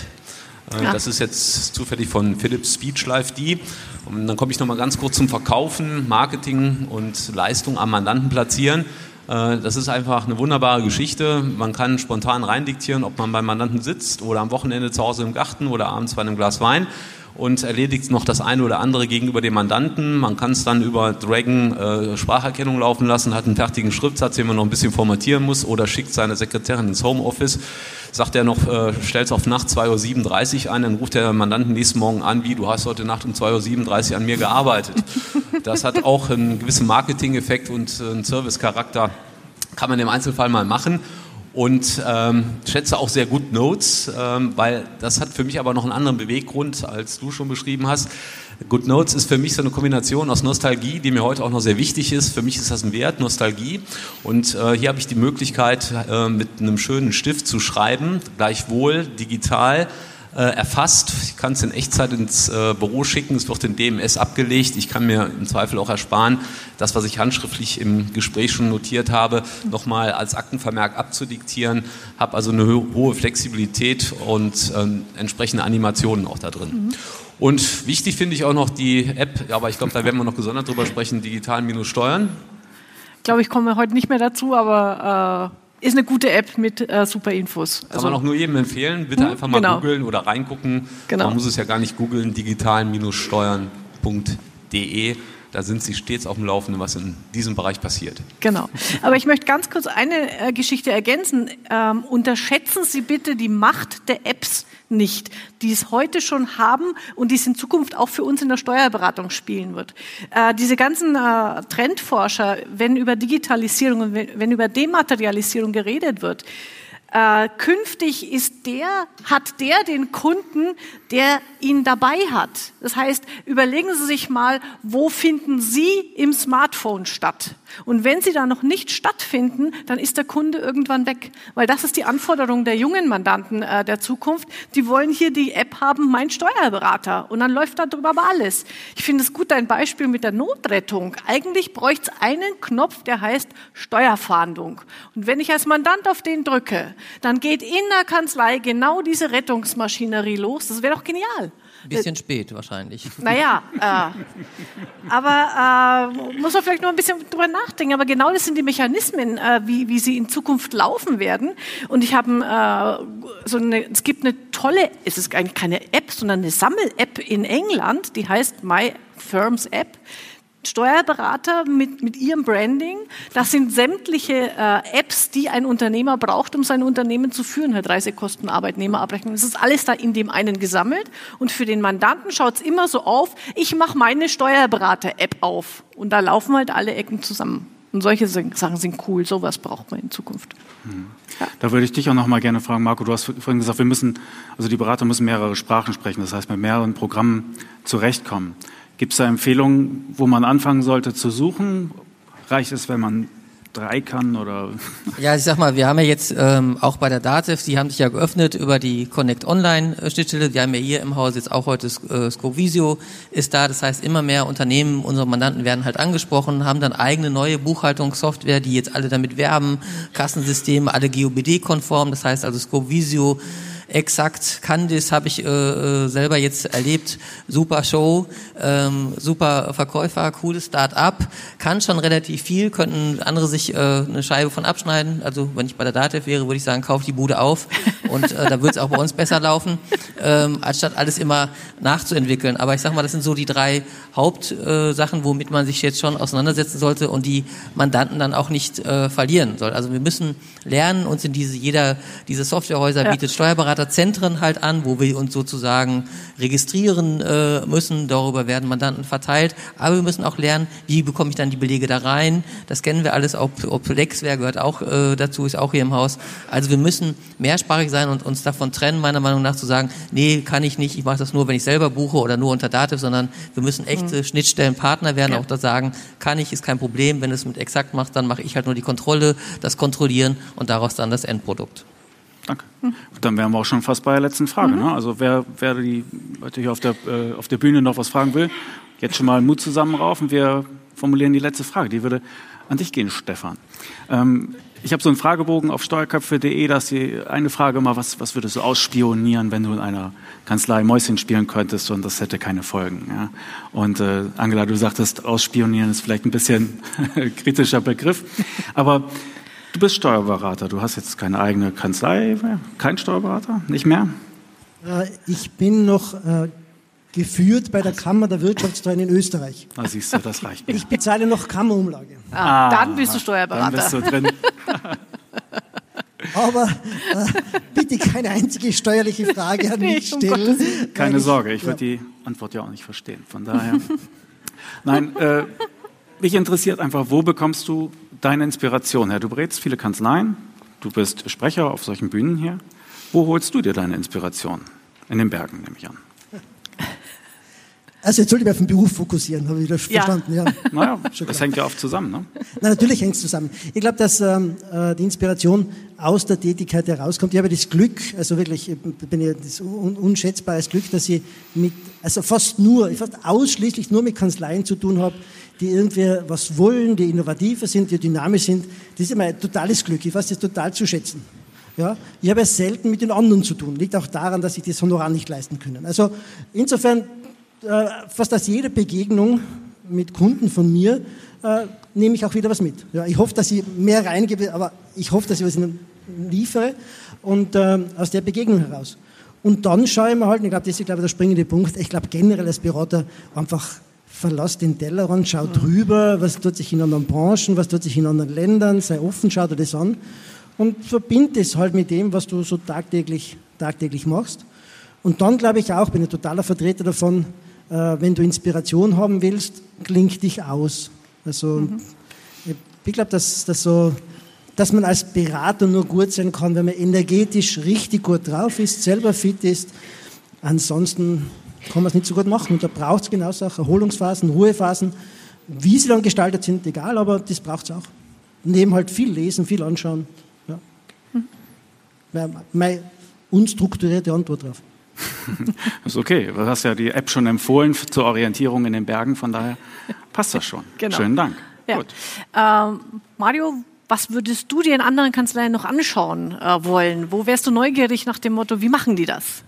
Äh, ja. Das ist jetzt zufällig von Philips Speechlife D. Und dann komme ich nochmal ganz kurz zum Verkaufen, Marketing und Leistung am Mandanten platzieren. Äh, das ist einfach eine wunderbare Geschichte. Man kann spontan reindiktieren, ob man beim Mandanten sitzt oder am Wochenende zu Hause im Garten oder abends bei einem Glas Wein. Und erledigt noch das eine oder andere gegenüber dem Mandanten. Man kann es dann über Dragon äh, Spracherkennung laufen lassen, hat einen fertigen Schriftsatz, den man noch ein bisschen formatieren muss oder schickt seine Sekretärin ins Homeoffice. Sagt er noch, äh, stellt es auf Nacht 2.37 Uhr ein, dann ruft der Mandanten nächsten Morgen an, wie, du hast heute Nacht um 2.37 Uhr an mir gearbeitet. [LAUGHS] Das hat auch einen gewissen Marketing-Effekt und äh, einen Service-Charakter. Kann man im Einzelfall mal machen und ähm, schätze auch sehr gut Notes, ähm, weil das hat für mich aber noch einen anderen Beweggrund, als du schon beschrieben hast. Good Notes ist für mich so eine Kombination aus Nostalgie, die mir heute auch noch sehr wichtig ist. Für mich ist das ein Wert, Nostalgie. Und äh, hier habe ich die Möglichkeit, äh, mit einem schönen Stift zu schreiben, gleichwohl digital äh, erfasst. Ich kann es in Echtzeit ins äh, Büro schicken, es wird in DMS abgelegt. Ich kann mir im Zweifel auch ersparen, das, was ich handschriftlich im Gespräch schon notiert habe, nochmal als Aktenvermerk abzudiktieren. Habe also eine hohe Flexibilität und ähm, entsprechende Animationen auch da drin. Mhm. Und wichtig finde ich auch noch die App, aber ich glaube, da werden wir noch gesondert drüber sprechen, digital-steuern. Ich glaube, ich komme heute nicht mehr dazu, aber äh ist eine gute App mit äh, super Infos. Kann also, man auch nur jedem empfehlen. Bitte hm, einfach mal genau. googeln oder reingucken. Genau. Man muss es ja gar nicht googeln. digital-steuern.de. Da sind Sie stets auf dem Laufenden, was in diesem Bereich passiert. Genau. Aber ich möchte ganz kurz eine äh, Geschichte ergänzen. Ähm, unterschätzen Sie bitte die Macht der Apps nicht, die es heute schon haben und die es in Zukunft auch für uns in der Steuerberatung spielen wird. Äh, diese ganzen äh, Trendforscher, wenn über Digitalisierung und wenn, wenn über Dematerialisierung geredet wird, äh, künftig ist der, hat der den Kunden, der ihn dabei hat. Das heißt, überlegen Sie sich mal, wo finden Sie im Smartphone statt? Und wenn sie da noch nicht stattfinden, dann ist der Kunde irgendwann weg. Weil das ist die Anforderung der jungen Mandanten äh, der Zukunft. Die wollen hier die App haben, mein Steuerberater. Und dann läuft darüber aber alles. Ich finde es gut, ein Beispiel mit der Notrettung. Eigentlich bräuchte es einen Knopf, der heißt Steuerfahndung. Und wenn ich als Mandant auf den drücke, dann geht in der Kanzlei genau diese Rettungsmaschinerie los. Das wäre doch genial. Ein bisschen äh, spät wahrscheinlich. [LAUGHS] Naja, äh, aber äh, muss man vielleicht noch ein bisschen drüber nachdenken. Aber genau das sind die Mechanismen, äh, wie, wie sie in Zukunft laufen werden. Und ich habe äh, so eine, es gibt eine tolle, es ist eigentlich keine App, sondern eine Sammel-App in England, die heißt My Firms App. Steuerberater mit, mit ihrem Branding. Das sind sämtliche äh, Apps, die ein Unternehmer braucht, um sein Unternehmen zu führen. Herr Reisekosten, Arbeitnehmerabrechnung. Das ist alles da in dem einen gesammelt. Und für den Mandanten schaut es immer so auf, ich mache meine Steuerberater-App auf. Und da laufen halt alle Ecken zusammen. Und solche Sachen sind cool. Sowas braucht man in Zukunft. Ja. Da würde ich dich auch noch mal gerne fragen, Marco. Du hast vorhin gesagt, wir müssen, also die Berater müssen mehrere Sprachen sprechen. Das heißt, mit mehreren Programmen zurechtkommen. Gibt es da Empfehlungen, wo man anfangen sollte zu suchen? Reicht es, wenn man drei kann oder? [LAUGHS] Ja, ich sag mal, wir haben ja jetzt ähm, auch bei der DATEV, die haben sich ja geöffnet über die Connect Online Schnittstelle. Wir haben ja hier im Haus jetzt auch heute äh, Scovisio ist da. Das heißt, immer mehr Unternehmen, unsere Mandanten werden halt angesprochen, haben dann eigene neue Buchhaltungssoftware, die jetzt alle damit werben, Kassensysteme, alle GOBD-konform. Das heißt also Scovisio exakt Candice habe ich äh, äh, selber jetzt erlebt. Super Show, ähm, super Verkäufer, cooles Start-up, kann schon relativ viel, könnten andere sich äh, eine Scheibe von abschneiden. Also wenn ich bei der Datev wäre, würde ich sagen, kauf die Bude auf [LAUGHS] und äh, da würde es auch bei uns besser laufen, ähm, anstatt alles immer nachzuentwickeln. Aber ich sag mal, das sind so die drei Hauptsachen, äh, womit man sich jetzt schon auseinandersetzen sollte und die Mandanten dann auch nicht äh, verlieren soll. Also wir müssen lernen, uns in diese jeder diese Softwarehäuser ja. bietet Steuerberater Beraterzentren halt an, wo wir uns sozusagen registrieren äh, müssen. Darüber werden Mandanten verteilt. Aber wir müssen auch lernen, wie bekomme ich dann die Belege da rein. Das kennen wir alles. Ob, ob Lexware gehört auch äh, dazu, ist auch hier im Haus. Also wir müssen mehrsprachig sein und uns davon trennen, meiner Meinung nach zu sagen, nee, kann ich nicht. Ich mache das nur, wenn ich selber buche oder nur unter Dativ, sondern wir müssen echte mhm. Schnittstellenpartner werden. Ja. Auch da sagen, kann ich, ist kein Problem. Wenn es mit exakt macht, dann mache ich halt nur die Kontrolle, das Kontrollieren und daraus dann das Endprodukt. Danke. Hm. Dann wären wir auch schon fast bei der letzten Frage. Mhm. Ne? Also wer, wer die, hier auf der, äh, auf der Bühne noch was fragen will, jetzt schon mal Mut zusammenraufen. Wir formulieren die letzte Frage. Die würde an dich gehen, Stefan. Ähm, ich habe so einen Fragebogen auf steuerköpfe.de, da ist die eine Frage immer, was, was würdest du ausspionieren, wenn du in einer Kanzlei Mäuschen spielen könntest und das hätte keine Folgen. Ja? Und äh, Angela, du sagtest, ausspionieren ist vielleicht ein bisschen [LAUGHS] kritischer Begriff, aber Du bist Steuerberater. Du hast jetzt keine eigene Kanzlei, kein Steuerberater, nicht mehr? Äh, ich bin noch äh, geführt bei der Kammer der Wirtschaftssteuern in Österreich. Na siehst du, das reicht mir. Ich bezahle noch Kammerumlage. Ah, dann bist du Steuerberater. Dann bist du drin. [LAUGHS] Aber äh, bitte keine einzige steuerliche Frage an mich stellen. Keine Sorge, ich würde die Antwort ja auch nicht verstehen. Von daher. Nein, äh, mich interessiert einfach, wo bekommst du deine Inspiration her? Du berätst viele Kanzleien, du bist Sprecher auf solchen Bühnen hier. Wo holst du dir deine Inspiration? In den Bergen, nehme ich an. Also jetzt sollte ich auf den Beruf fokussieren, habe ich das ja. verstanden. Ja. [LAUGHS] Naja, das hängt ja oft zusammen, ne? Na, natürlich hängt es zusammen. Ich glaube, dass ähm, äh, die Inspiration aus der Tätigkeit herauskommt. Ich habe das Glück, also wirklich, ich bin ja das un unschätzbares Glück, dass ich mit, also fast nur, fast ausschließlich nur mit Kanzleien zu tun habe, die irgendwie was wollen, die innovativer sind, die dynamisch sind. Das ist immer ein totales Glück. Ich weiß das total zu schätzen. Ja, ich habe es selten mit den anderen zu tun. Liegt auch daran, dass ich das Honorar nicht leisten können. Also insofern fast aus jeder Begegnung mit Kunden von mir äh, nehme ich auch wieder was mit. Ja, ich hoffe, dass ich mehr reingebe, aber ich hoffe, dass ich was ihnen liefere und äh, aus der Begegnung heraus. Und dann schaue ich mir halt, ich glaube, das ist glaube ich, der springende Punkt, ich glaube generell als Berater einfach verlass den Tellerrand, schau drüber, was tut sich in anderen Branchen, was tut sich in anderen Ländern, sei offen, schau dir das an und verbinde es halt mit dem, was du so tagtäglich, tagtäglich machst. Und dann glaube ich auch, bin ich totaler Vertreter davon, äh, wenn du Inspiration haben willst, kling dich aus. Also mhm. ich glaube, dass, dass, so, dass man als Berater nur gut sein kann, wenn man energetisch richtig gut drauf ist, selber fit ist. Ansonsten kann man es nicht so gut machen. Und da braucht es genauso auch Erholungsphasen, Ruhephasen. Wie sie dann gestaltet sind, egal, aber das braucht es auch. Neben halt viel lesen, viel anschauen. Ja. Hm. Meine unstrukturierte Antwort darauf. Das [LAUGHS] ist okay. Du hast ja die App schon empfohlen zur Orientierung in den Bergen, von daher passt das schon. Genau. Schönen Dank. Ja. Ähm, Mario, was würdest du dir in anderen Kanzleien noch anschauen äh, wollen? Wo wärst du neugierig nach dem Motto, wie machen die das?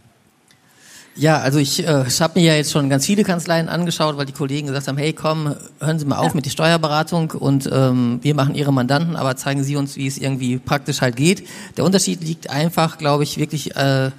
Ja, also ich, äh, ich habe mir ja jetzt schon ganz viele Kanzleien angeschaut, weil die Kollegen gesagt haben, hey komm, hören Sie mal auf ja. mit der Steuerberatung und ähm, wir machen Ihre Mandanten, aber zeigen Sie uns, wie es irgendwie praktisch halt geht. Der Unterschied liegt einfach, glaube ich, wirklich äh,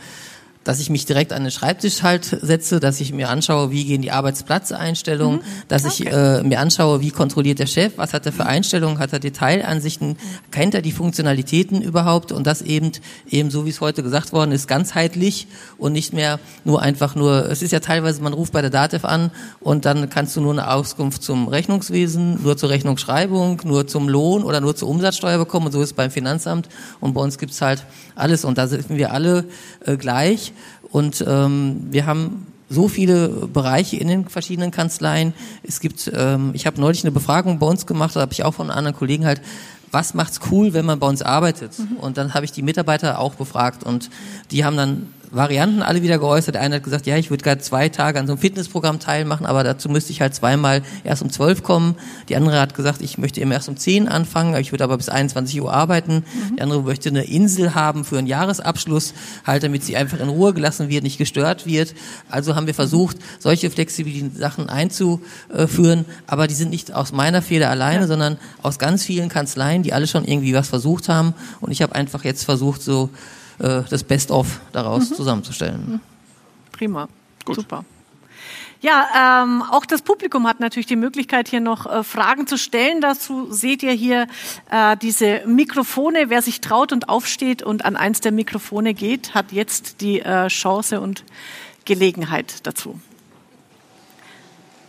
dass ich mich direkt an den Schreibtisch halt setze, dass ich mir anschaue, wie gehen die Arbeitsplatzeinstellungen, mhm. dass okay. ich äh, mir anschaue, wie kontrolliert der Chef, was hat er für Einstellungen, hat er Detailansichten, kennt er die Funktionalitäten überhaupt? Und das eben eben so wie es heute gesagt worden ist, ganzheitlich und nicht mehr nur einfach nur, es ist ja teilweise, man ruft bei der DATEV an und dann kannst du nur eine Auskunft zum Rechnungswesen, nur zur Rechnungsschreibung, nur zum Lohn oder nur zur Umsatzsteuer bekommen. Und so ist es beim Finanzamt. Und bei uns gibt's halt alles. Und da sind wir alle äh, gleich und ähm, wir haben so viele Bereiche in den verschiedenen Kanzleien. Es gibt, ähm, ich habe neulich eine Befragung bei uns gemacht, da habe ich auch von anderen Kollegen halt, was macht's cool, wenn man bei uns arbeitet? Mhm. Und dann habe ich die Mitarbeiter auch befragt und die haben dann Varianten alle wieder geäußert. Der eine hat gesagt, ja, ich würde gerade zwei Tage an so einem Fitnessprogramm teilmachen, aber dazu müsste ich halt zweimal erst um zwölf kommen. Die andere hat gesagt, ich möchte eben erst um zehn anfangen, ich würde aber bis 21 Uhr arbeiten. Mhm. Die andere möchte eine Insel haben für einen Jahresabschluss, halt damit sie einfach in Ruhe gelassen wird, nicht gestört wird. Also haben wir versucht, solche flexiblen Sachen einzuführen, aber die sind nicht aus meiner Feder alleine, ja. sondern aus ganz vielen Kanzleien, die alle schon irgendwie was versucht haben. Und ich habe einfach jetzt versucht, so äh, das Best-of daraus mhm. zusammenzustellen. Mhm. Prima, Gut. super. Ja, ähm, auch das Publikum hat natürlich die Möglichkeit, hier noch äh, Fragen zu stellen. Dazu seht ihr hier äh, diese Mikrofone. Wer sich traut und aufsteht und an eins der Mikrofone geht, hat jetzt die äh, Chance und Gelegenheit dazu.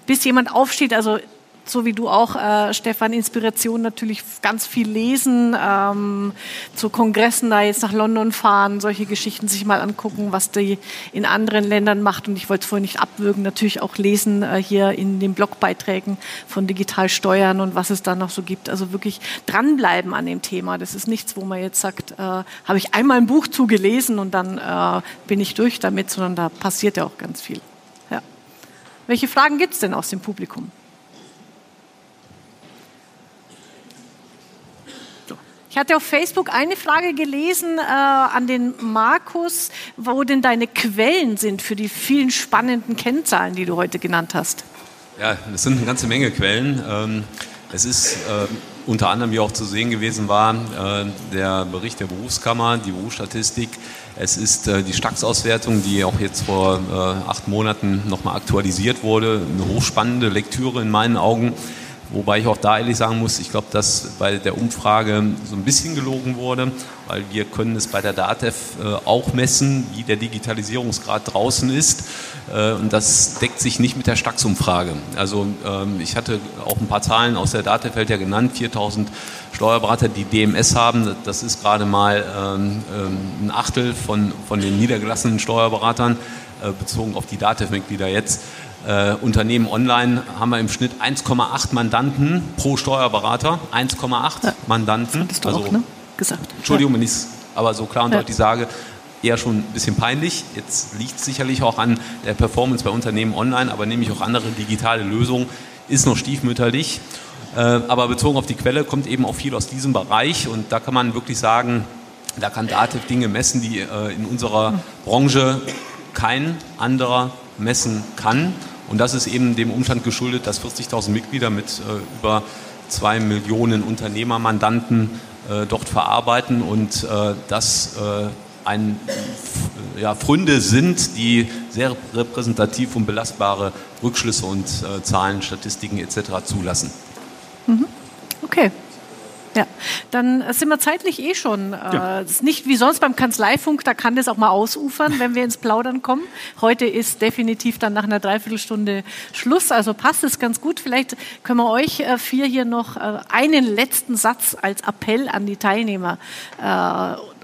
Bis jemand aufsteht, also so wie du auch, äh, Stefan, Inspiration natürlich ganz viel lesen, ähm, zu Kongressen da jetzt nach London fahren, solche Geschichten sich mal angucken, was die in anderen Ländern macht. Und ich wollte es vorhin nicht abwürgen, natürlich auch lesen äh, hier in den Blogbeiträgen von Digital Steuern und was es da noch so gibt. Also wirklich dranbleiben an dem Thema. Das ist nichts, wo man jetzt sagt, äh, habe ich einmal ein Buch zugelesen und dann äh, bin ich durch damit, sondern da passiert ja auch ganz viel. Ja. Welche Fragen gibt es denn aus dem Publikum? Ich hatte auf Facebook eine Frage gelesen äh, an den Markus, wo denn deine Quellen sind für die vielen spannenden Kennzahlen, die du heute genannt hast. Ja, das sind eine ganze Menge Quellen. Ähm, es ist äh, unter anderem hier auch zu sehen gewesen war, äh, der Bericht der Berufskammer, die Berufsstatistik. Es ist äh, die Stax-Auswertung, die auch jetzt vor äh, acht Monaten nochmal aktualisiert wurde. Eine hochspannende Lektüre in meinen Augen. Wobei ich auch da ehrlich sagen muss, ich glaube, dass bei der Umfrage so ein bisschen gelogen wurde, weil wir können es bei der DATEV äh, auch messen, wie der Digitalisierungsgrad draußen ist. Äh, und das deckt sich nicht mit der Stax-Umfrage. Also ähm, ich hatte auch ein paar Zahlen aus der DATEV ja genannt, 4000 Steuerberater, die DMS haben. Das ist gerade mal ähm, ähm, ein Achtel von, von den niedergelassenen Steuerberatern, äh, bezogen auf die DATEV-Mitglieder jetzt äh, Unternehmen online haben wir im Schnitt 1,8 Mandanten pro Steuerberater. 1,8 ja. Mandanten. Das also, auch, ne? gesagt. Entschuldigung, wenn ich es aber so klar und ja. deutlich sage, eher schon ein bisschen peinlich. Jetzt liegt es sicherlich auch an der Performance bei Unternehmen online, aber nämlich auch andere digitale Lösungen ist noch stiefmütterlich. Äh, aber bezogen auf die Quelle kommt eben auch viel aus diesem Bereich und da kann man wirklich sagen, da kann Dativ Dinge messen, die äh, in unserer Branche kein anderer messen kann. Und das ist eben dem Umstand geschuldet, dass 40.000 Mitglieder mit äh, über zwei Millionen Unternehmermandanten äh, dort verarbeiten und äh, das ein, ja, Fründe sind, die sehr repräsentativ und belastbare Rückschlüsse und äh, Zahlen, Statistiken etc. zulassen. Mhm. Okay. Ja, dann sind wir zeitlich eh schon. Äh, ja. nicht wie sonst beim Kanzleifunk, da kann das auch mal ausufern, wenn wir ins Plaudern kommen. Heute ist definitiv dann nach einer Dreiviertelstunde Schluss, also passt es ganz gut. Vielleicht können wir euch äh, vier hier noch äh, einen letzten Satz als Appell an die Teilnehmer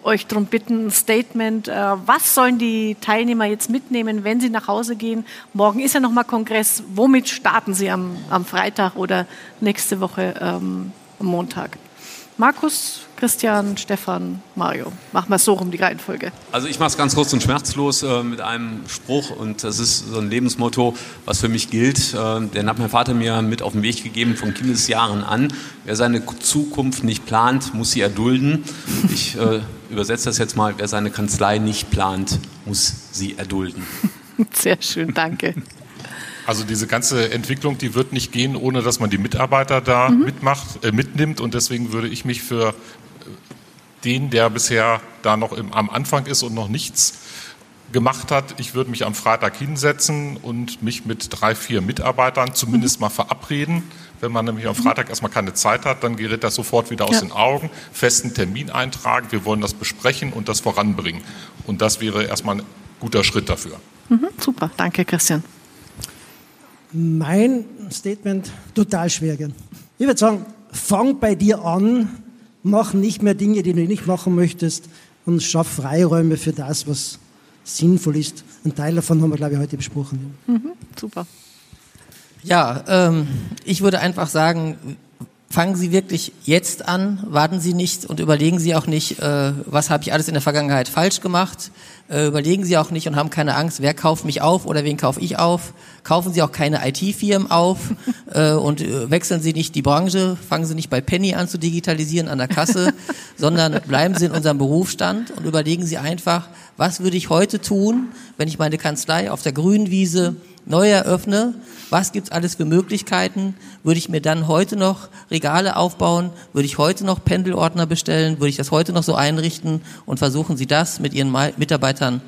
euch darum bitten, ein Statement. was sollen die Teilnehmer jetzt mitnehmen, wenn sie nach Hause gehen? Morgen ist ja nochmal Kongress. Womit starten sie am, am Freitag oder nächste Woche ähm, am Montag? Markus, Christian, Stefan, Mario. Machen wir es so rum, die Reihenfolge. Also ich mache es ganz kurz und schmerzlos äh, mit einem Spruch und das ist so ein Lebensmotto, was für mich gilt. Äh, den hat mein Vater mir mit auf den Weg gegeben von Kindesjahren an. Wer seine Zukunft nicht plant, muss sie erdulden. Ich äh, [LAUGHS] übersetze das jetzt mal, wer seine Kanzlei nicht plant, muss sie erdulden. [LAUGHS] Sehr schön, danke. Also diese ganze Entwicklung, die wird nicht gehen, ohne dass man die Mitarbeiter da mhm. mitmacht, äh, mitnimmt. Und deswegen würde ich mich für äh, den, der bisher da noch im, am Anfang ist und noch nichts gemacht hat, ich würde mich am Freitag hinsetzen und mich mit drei, vier Mitarbeitern zumindest mhm. mal verabreden. Wenn man nämlich am mhm. Freitag erstmal keine Zeit hat, dann gerät das sofort wieder aus ja. den Augen. Festen Termin eintragen, wir wollen das besprechen und das voranbringen. Und das wäre erstmal ein guter Schritt dafür. Mhm, super, danke Christian mein Statement total schwer gehen. Ich würde sagen, fang bei dir an, mach nicht mehr Dinge, die du nicht machen möchtest und schaff Freiräume für das, was sinnvoll ist. Ein Teil davon haben wir, glaube ich, heute besprochen. Mhm, super. Ja, ähm, ich würde einfach sagen, fangen Sie wirklich jetzt an, warten Sie nicht und überlegen Sie auch nicht, äh, was habe ich alles in der Vergangenheit falsch gemacht. Äh, überlegen Sie auch nicht und haben keine Angst, wer kauft mich auf oder wen kaufe ich auf. Kaufen Sie auch keine IT-Firmen auf [LAUGHS] äh, und äh, wechseln Sie nicht die Branche, fangen Sie nicht bei Penny an zu digitalisieren an der Kasse, [LAUGHS] sondern bleiben Sie in unserem Berufsstand und überlegen Sie einfach, was würde ich heute tun, wenn ich meine Kanzlei auf der grünen Wiese neu eröffne, was gibt's alles für Möglichkeiten? Würde ich mir dann heute noch Regale aufbauen? Würde ich heute noch Pendelordner bestellen? Würde ich das heute noch so einrichten? Und versuchen Sie das mit Ihren Mitarbeitern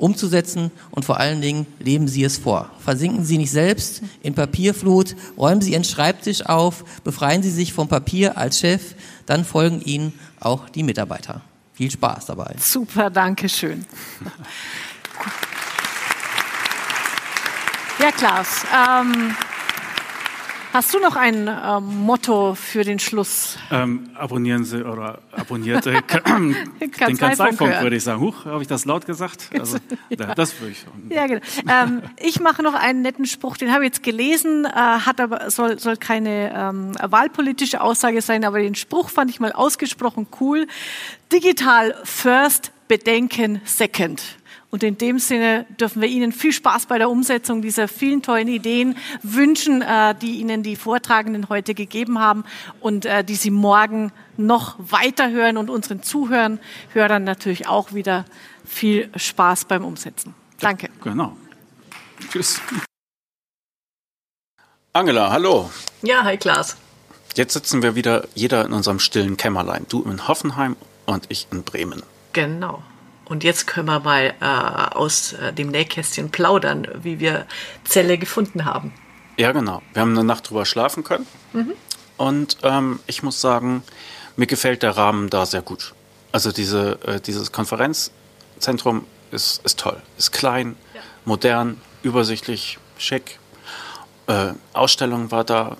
umzusetzen und vor allen Dingen leben Sie es vor. Versinken Sie nicht selbst in Papierflut, räumen Sie Ihren Schreibtisch auf, befreien Sie sich vom Papier als Chef, dann folgen Ihnen auch die Mitarbeiter. Viel Spaß dabei. Super, danke schön. Ja, Klaus. Ähm, hast du noch ein ähm, Motto für den Schluss? Ähm, abonnieren Sie oder abonniert äh, [LAUGHS] den Kanzleifunk, würde ich sagen. Huch, habe ich das laut gesagt? Also, ja. Das würde ich. Ja, genau. Ähm, ich mache noch einen netten Spruch, den habe ich jetzt gelesen, äh, hat aber soll, soll keine ähm, wahlpolitische Aussage sein, aber den Spruch fand ich mal ausgesprochen cool. Digital first, Bedenken second. Und in dem Sinne dürfen wir Ihnen viel Spaß bei der Umsetzung dieser vielen tollen Ideen wünschen, äh, die Ihnen die Vortragenden heute gegeben haben und äh, die Sie morgen noch weiterhören und unseren Zuhörern Hörern natürlich auch wieder viel Spaß beim Umsetzen. Danke. Ja, genau. Tschüss. Angela, hallo. Ja, hi Klaas. Jetzt sitzen wir wieder jeder in unserem stillen Kämmerlein. Du in Hoffenheim und ich in Bremen. Genau. Und jetzt können wir mal äh, aus äh, dem Nähkästchen plaudern, wie wir Zelle gefunden haben. Ja, genau. Wir haben eine Nacht drüber schlafen können. Mhm. Und ähm, ich muss sagen, mir gefällt der Rahmen da sehr gut. Also diese, äh, dieses Konferenzzentrum ist, ist toll. Ist klein, ja. modern, übersichtlich, schick. Äh, Ausstellung war da,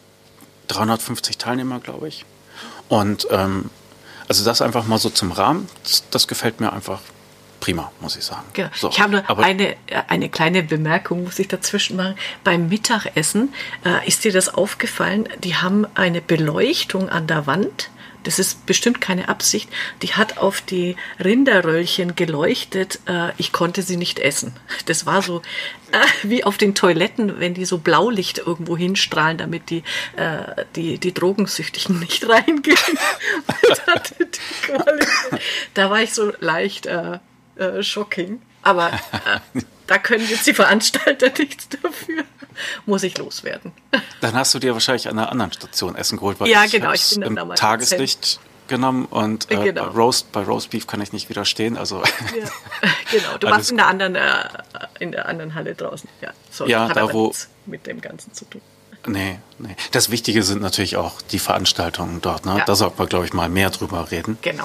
350 Teilnehmer, glaube ich. Und ähm, also das einfach mal so zum Rahmen, das, das gefällt mir einfach prima, muss ich sagen. Genau. So, ich habe nur eine, eine kleine Bemerkung, muss ich dazwischen machen. Beim Mittagessen äh, ist dir das aufgefallen? Die haben eine Beleuchtung an der Wand das ist bestimmt keine Absicht, die hat auf die Rinderröllchen geleuchtet. Äh, ich konnte sie nicht essen. Das war so äh, wie auf den Toiletten, wenn die so Blaulicht irgendwo hinstrahlen, damit die, äh, die, die Drogensüchtigen [LAUGHS] nicht reingehen. da war ich so leicht äh, shocking. Aber äh, [LAUGHS] da können jetzt die Veranstalter [LAUGHS] nichts dafür. Muss ich loswerden. [LAUGHS] Dann hast du dir wahrscheinlich an einer anderen Station Essen geholt, weil ja, ich genau, ich bin im Tageslicht genommen und äh, genau. bei, Roast, bei Roast Beef kann ich nicht widerstehen. Also ja. genau, du warst in der anderen äh, in der anderen Halle draußen. Ja, so, ja hat da wo mit dem Ganzen zu tun. Nee, nee. Das Wichtige sind natürlich auch die Veranstaltungen dort. Ne? Ja. Da sollten wir, glaube ich, mal mehr drüber reden. Genau.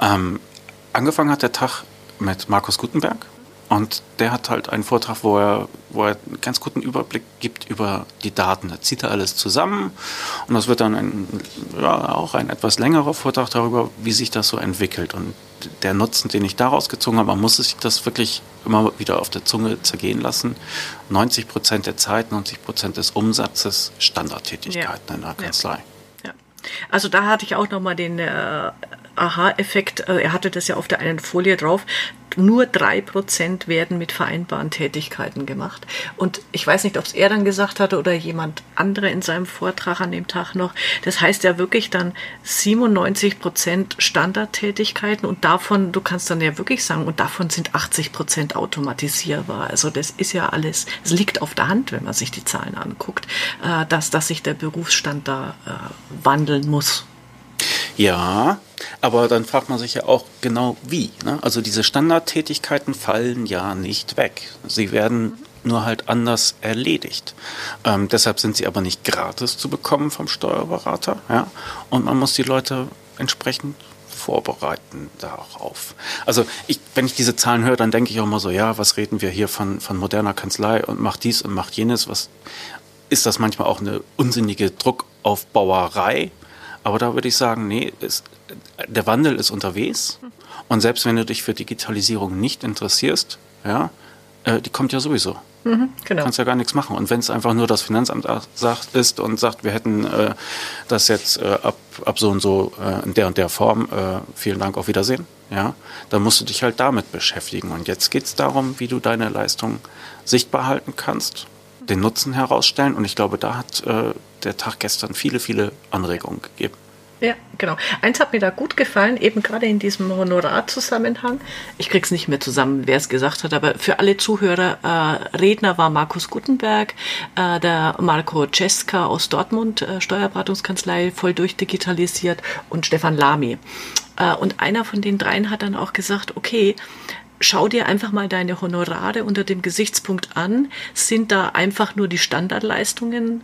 Ähm, angefangen hat der Tag mit Markus Gutenberg. Und der hat halt einen Vortrag, wo er, wo er einen ganz guten Überblick gibt über die Daten. Da zieht er alles zusammen und das wird dann ein, ja, auch ein etwas längerer Vortrag darüber, wie sich das so entwickelt. Und der Nutzen, den ich daraus gezogen habe, man muss sich das wirklich immer wieder auf der Zunge zergehen lassen. 90 Prozent der Zeit, 90 Prozent des Umsatzes Standardtätigkeiten ja. in der Kanzlei. Ja. Also da hatte ich auch nochmal den äh, Aha-Effekt. Äh, er hatte das ja auf der einen Folie drauf nur drei Prozent werden mit vereinbaren Tätigkeiten gemacht. Und ich weiß nicht, ob es er dann gesagt hatte oder jemand andere in seinem Vortrag an dem Tag noch. Das heißt ja wirklich dann 97 Prozent Standardtätigkeiten und davon, du kannst dann ja wirklich sagen, und davon sind 80 Prozent automatisierbar. Also das ist ja alles, es liegt auf der Hand, wenn man sich die Zahlen anguckt, äh, dass, dass sich der Berufsstand da äh, wandeln muss. Ja, aber dann fragt man sich ja auch genau wie. Ne? Also diese Standardtätigkeiten fallen ja nicht weg. Sie werden nur halt anders erledigt. Ähm, deshalb sind sie aber nicht gratis zu bekommen vom Steuerberater. Ja? Und man muss die Leute entsprechend vorbereiten darauf. Also ich, wenn ich diese Zahlen höre, dann denke ich auch mal so, ja, was reden wir hier von, von moderner Kanzlei und macht dies und macht jenes. Was ist das manchmal auch eine unsinnige Druckaufbauerei? Aber da würde ich sagen, nee, es, der Wandel ist unterwegs. Und selbst wenn du dich für Digitalisierung nicht interessierst, ja, äh, die kommt ja sowieso. Mhm, genau. Du kannst ja gar nichts machen. Und wenn es einfach nur das Finanzamt sagt, ist und sagt, wir hätten äh, das jetzt äh, ab, ab so und so äh, in der und der Form, äh, vielen Dank, auf Wiedersehen, ja, dann musst du dich halt damit beschäftigen. Und jetzt geht es darum, wie du deine Leistung sichtbar halten kannst, den Nutzen herausstellen. Und ich glaube, da hat äh, der Tag gestern viele, viele Anregungen gegeben. Ja, genau. Eins hat mir da gut gefallen, eben gerade in diesem Honorarzusammenhang. Ich krieg's nicht mehr zusammen, wer es gesagt hat, aber für alle Zuhörer, äh, Redner war Markus Gutenberg, äh, der Marco Cesca aus Dortmund, äh, Steuerberatungskanzlei, voll durchdigitalisiert und Stefan Lamy. Äh, und einer von den dreien hat dann auch gesagt, okay, schau dir einfach mal deine Honorare unter dem Gesichtspunkt an. Sind da einfach nur die Standardleistungen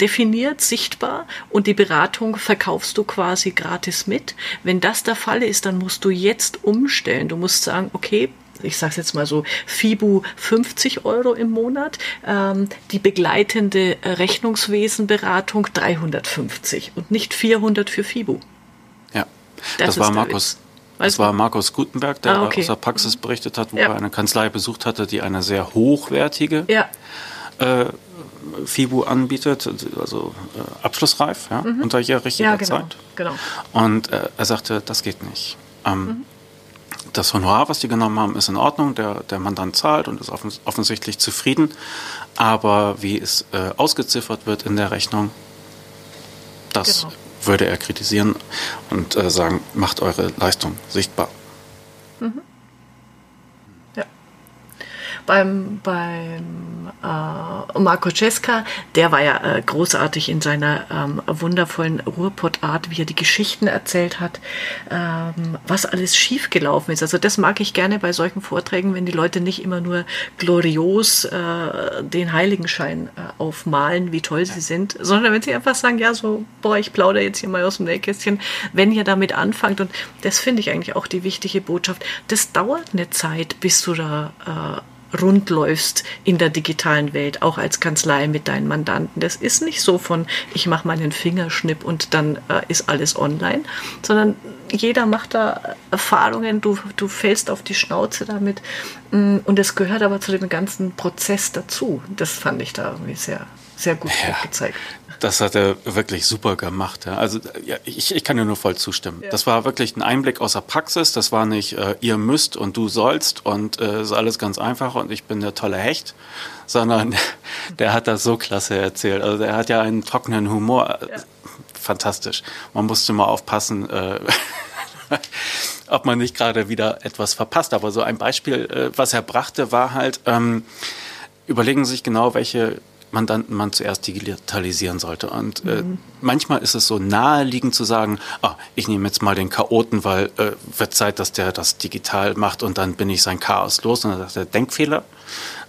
definiert, sichtbar und die Beratung verkaufst du quasi gratis mit. Wenn das der Fall ist, dann musst du jetzt umstellen. Du musst sagen, okay, ich sage es jetzt mal so, FIBU 50 Euro im Monat, ähm, die begleitende Rechnungswesenberatung 350 und nicht 400 für FIBU. Ja, das, das war Markus. Das war Markus Gutenberg, der ah, okay. aus der Praxis berichtet hat, wo ja. er eine Kanzlei besucht hatte, die eine sehr hochwertige ja. äh, FIBU anbietet, also äh, abschlussreif, ja, mhm. unterjähriger ja, genau, Zeit. Genau. Und äh, er sagte, das geht nicht. Ähm, mhm. Das Honorar, was die genommen haben, ist in Ordnung, der, der Mandant zahlt und ist offens offensichtlich zufrieden, aber wie es äh, ausgeziffert wird in der Rechnung, das genau. würde er kritisieren und äh, sagen, macht eure Leistung sichtbar. Mhm. Beim, beim äh, Marco Cesca, der war ja äh, großartig in seiner ähm, wundervollen Ruhrpott-Art, wie er die Geschichten erzählt hat, ähm, was alles schiefgelaufen ist. Also das mag ich gerne bei solchen Vorträgen, wenn die Leute nicht immer nur glorios äh, den Heiligenschein äh, aufmalen, wie toll sie sind, sondern wenn sie einfach sagen, ja, so, boah, ich plaudere jetzt hier mal aus dem Nähkästchen, wenn ihr damit anfangt. Und das finde ich eigentlich auch die wichtige Botschaft. Das dauert eine Zeit, bis du da äh, rund läufst in der digitalen Welt, auch als Kanzlei mit deinen Mandanten. Das ist nicht so von, ich mache meinen Fingerschnipp und dann äh, ist alles online, sondern jeder macht da Erfahrungen, du, du fällst auf die Schnauze damit mm, und es gehört aber zu dem ganzen Prozess dazu. Das fand ich da irgendwie sehr, sehr gut ja. gezeigt. Das hat er wirklich super gemacht. Ja. Also ja, ich, ich kann dir nur voll zustimmen. Ja. Das war wirklich ein Einblick aus der Praxis. Das war nicht äh, ihr müsst und du sollst und äh, ist alles ganz einfach und ich bin der tolle Hecht, sondern [LAUGHS] der hat das so klasse erzählt. Also der hat ja einen trockenen Humor. Ja. Fantastisch. Man musste mal aufpassen. Äh, [LAUGHS] ob man nicht gerade wieder etwas verpasst. Aber so ein Beispiel, äh, was er brachte, war halt, ähm, überlegen Sie sich genau, welche Mandanten man zuerst digitalisieren sollte. Und äh, mhm. manchmal ist es so naheliegend zu sagen, ah, ich nehme jetzt mal den Chaoten, weil äh, wird Zeit, dass der das digital macht und dann bin ich sein Chaos los. Und dann sagt er, Denkfehler.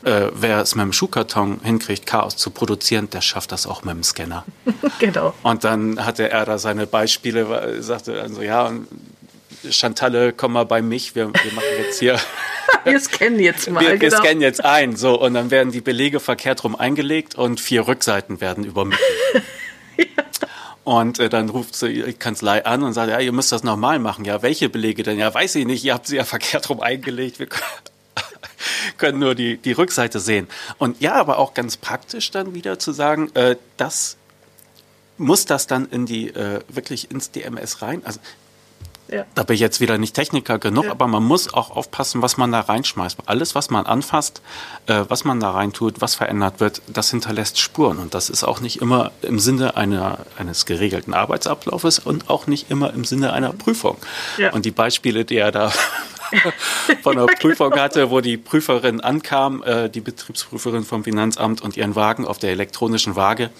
Äh, wer es mit dem Schuhkarton hinkriegt, Chaos zu produzieren, der schafft das auch mit dem Scanner. [LAUGHS] genau. Und dann hatte er da seine Beispiele, sagte also, ja, Chantalle, komm mal bei mich, wir, wir machen jetzt hier [LAUGHS] wir scannen jetzt mal. Wir, wir genau. scannen jetzt ein. So, und dann werden die Belege verkehrt rum eingelegt und vier Rückseiten werden übermittelt. [LAUGHS] ja. Und äh, dann ruft die Kanzlei an und sagt, ja, ihr müsst das nochmal machen. Ja, welche Belege denn? Ja, weiß ich nicht, ihr habt sie ja verkehrt rum eingelegt. Wir [LAUGHS] können nur die, die Rückseite sehen. Und ja, aber auch ganz praktisch dann wieder zu sagen, äh, das muss das dann in die äh, wirklich ins DMS rein. Also ja. Da bin ich jetzt wieder nicht Techniker genug, ja. aber man muss auch aufpassen, was man da reinschmeißt. Alles, was man anfasst, äh, was man da reintut, was verändert wird, das hinterlässt Spuren. Und das ist auch nicht immer im Sinne einer, eines geregelten Arbeitsablaufes und auch nicht immer im Sinne einer Prüfung. Ja. Und die Beispiele, die er da [LAUGHS] von der Prüfung hatte, wo die Prüferin ankam, äh, die Betriebsprüferin vom Finanzamt und ihren Wagen auf der elektronischen Waage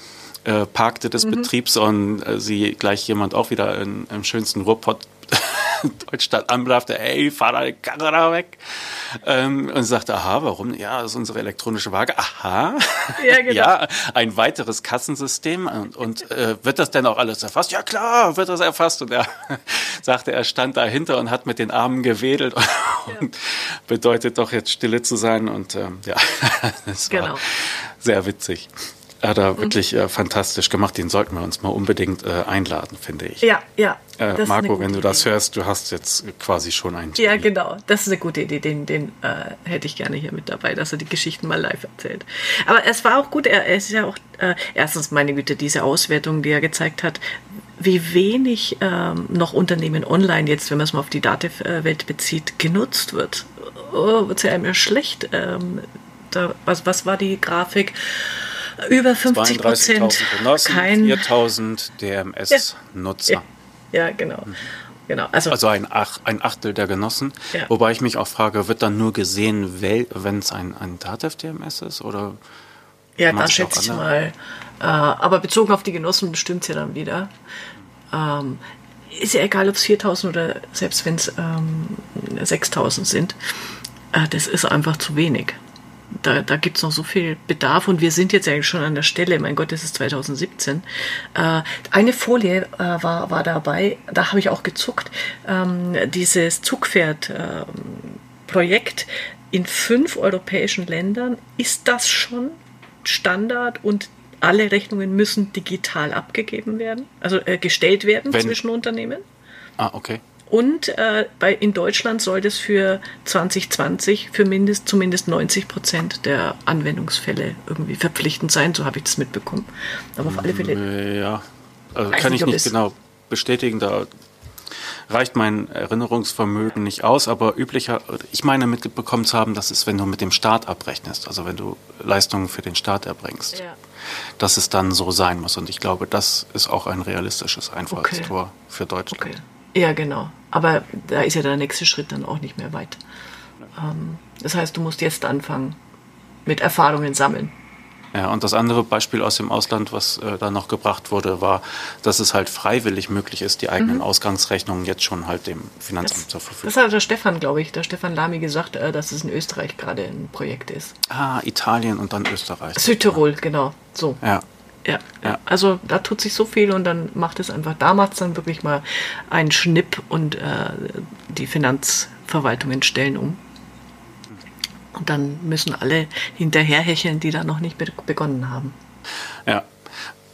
äh, parkte des mhm. Betriebs und äh, sie gleich jemand auch wieder in, im schönsten Ruhrpott [LAUGHS] Deutschland anblaffte, ey, fahr deine Karre da weg. Ähm, und sagte, aha, warum? Ja, das ist unsere elektronische Waage. Aha. Ja, [LAUGHS] genau. ja ein weiteres Kassensystem. Und, und äh, wird das denn auch alles erfasst? Ja, klar, wird das erfasst. Und er [LAUGHS] sagte, er stand dahinter und hat mit den Armen gewedelt und ja. bedeutet doch jetzt stille zu sein. Und ähm, ja, das war genau. sehr witzig hat er mhm. wirklich äh, fantastisch gemacht. Den sollten wir uns mal unbedingt äh, einladen, finde ich. Ja, ja. Äh, Marco, wenn du das Idee. hörst, du hast jetzt quasi schon einen. Ja, genau. Das ist eine gute Idee. Den, den äh, hätte ich gerne hier mit dabei, dass er die Geschichten mal live erzählt. Aber es war auch gut. Er, er ist ja auch äh, erstens meine Güte diese Auswertung, die er gezeigt hat, wie wenig ähm, noch Unternehmen online jetzt, wenn man es mal auf die Datenwelt bezieht, genutzt wird. Oh, wird es ja einem ja schlecht. Ähm, da, was, was war die Grafik? Über 50 Prozent. Kein 4000 DMS-Nutzer. Ja, ja, genau. Mhm. Genau, also, also ein, Ach, ein Achtel der Genossen. Ja. Wobei ich mich auch frage, wird dann nur gesehen, wenn es ein, ein DATEV-DMS ist? Oder ja, da schätze ich mal. Äh, aber bezogen auf die Genossen stimmt es ja dann wieder. Ähm, ist ja egal, ob es 4000 oder selbst wenn es ähm, 6000 sind. Äh, das ist einfach zu wenig da, da gibt es noch so viel Bedarf und wir sind jetzt eigentlich schon an der Stelle, mein Gott, das ist 2017. Äh, eine Folie äh, war, war dabei, da habe ich auch gezuckt, ähm, dieses Zugpferd-Projekt ähm, in fünf europäischen Ländern, ist das schon Standard und alle Rechnungen müssen digital abgegeben werden, also äh, gestellt werden Wenn, zwischen Unternehmen? Ah, okay. Und äh, bei, in Deutschland soll das für 2020 für mindest, zumindest 90 Prozent der Anwendungsfälle irgendwie verpflichtend sein. So habe ich das mitbekommen. Aber auf alle Fälle. Mm, ja, also kann nicht, ich nicht genau bestätigen. Da reicht mein Erinnerungsvermögen nicht aus, aber üblicher, ich meine mitbekommen zu haben, das ist, wenn du mit dem Staat abrechnest, also wenn du Leistungen für den Staat erbringst, ja. dass es dann so sein muss. Und ich glaube, das ist auch ein realistisches Einfallstor okay. für Deutschland. Okay. Ja, genau. Aber da ist ja der nächste Schritt dann auch nicht mehr weit. Ähm, das heißt, du musst jetzt anfangen. mit Erfahrungen sammeln. Ja, und das andere Beispiel aus dem Ausland, was äh, da noch gebracht wurde, war, dass es halt freiwillig möglich ist, die eigenen mhm. Ausgangsrechnungen jetzt schon halt dem Finanzamt das, zur Verfügung. Das hat der Stefan, glaube ich, der Stefan Lamy gesagt, äh, dass es in Österreich gerade ein Projekt ist. Ah, Italien und dann Österreich. Südtirol, ja. genau. So. Ja. Ja, ja, also da tut sich so viel und dann macht es einfach, da macht es dann wirklich mal einen Schnipp und äh, die Finanzverwaltungen stellen um. Und dann müssen alle hinterherhecheln, die da noch nicht begonnen haben. Ja,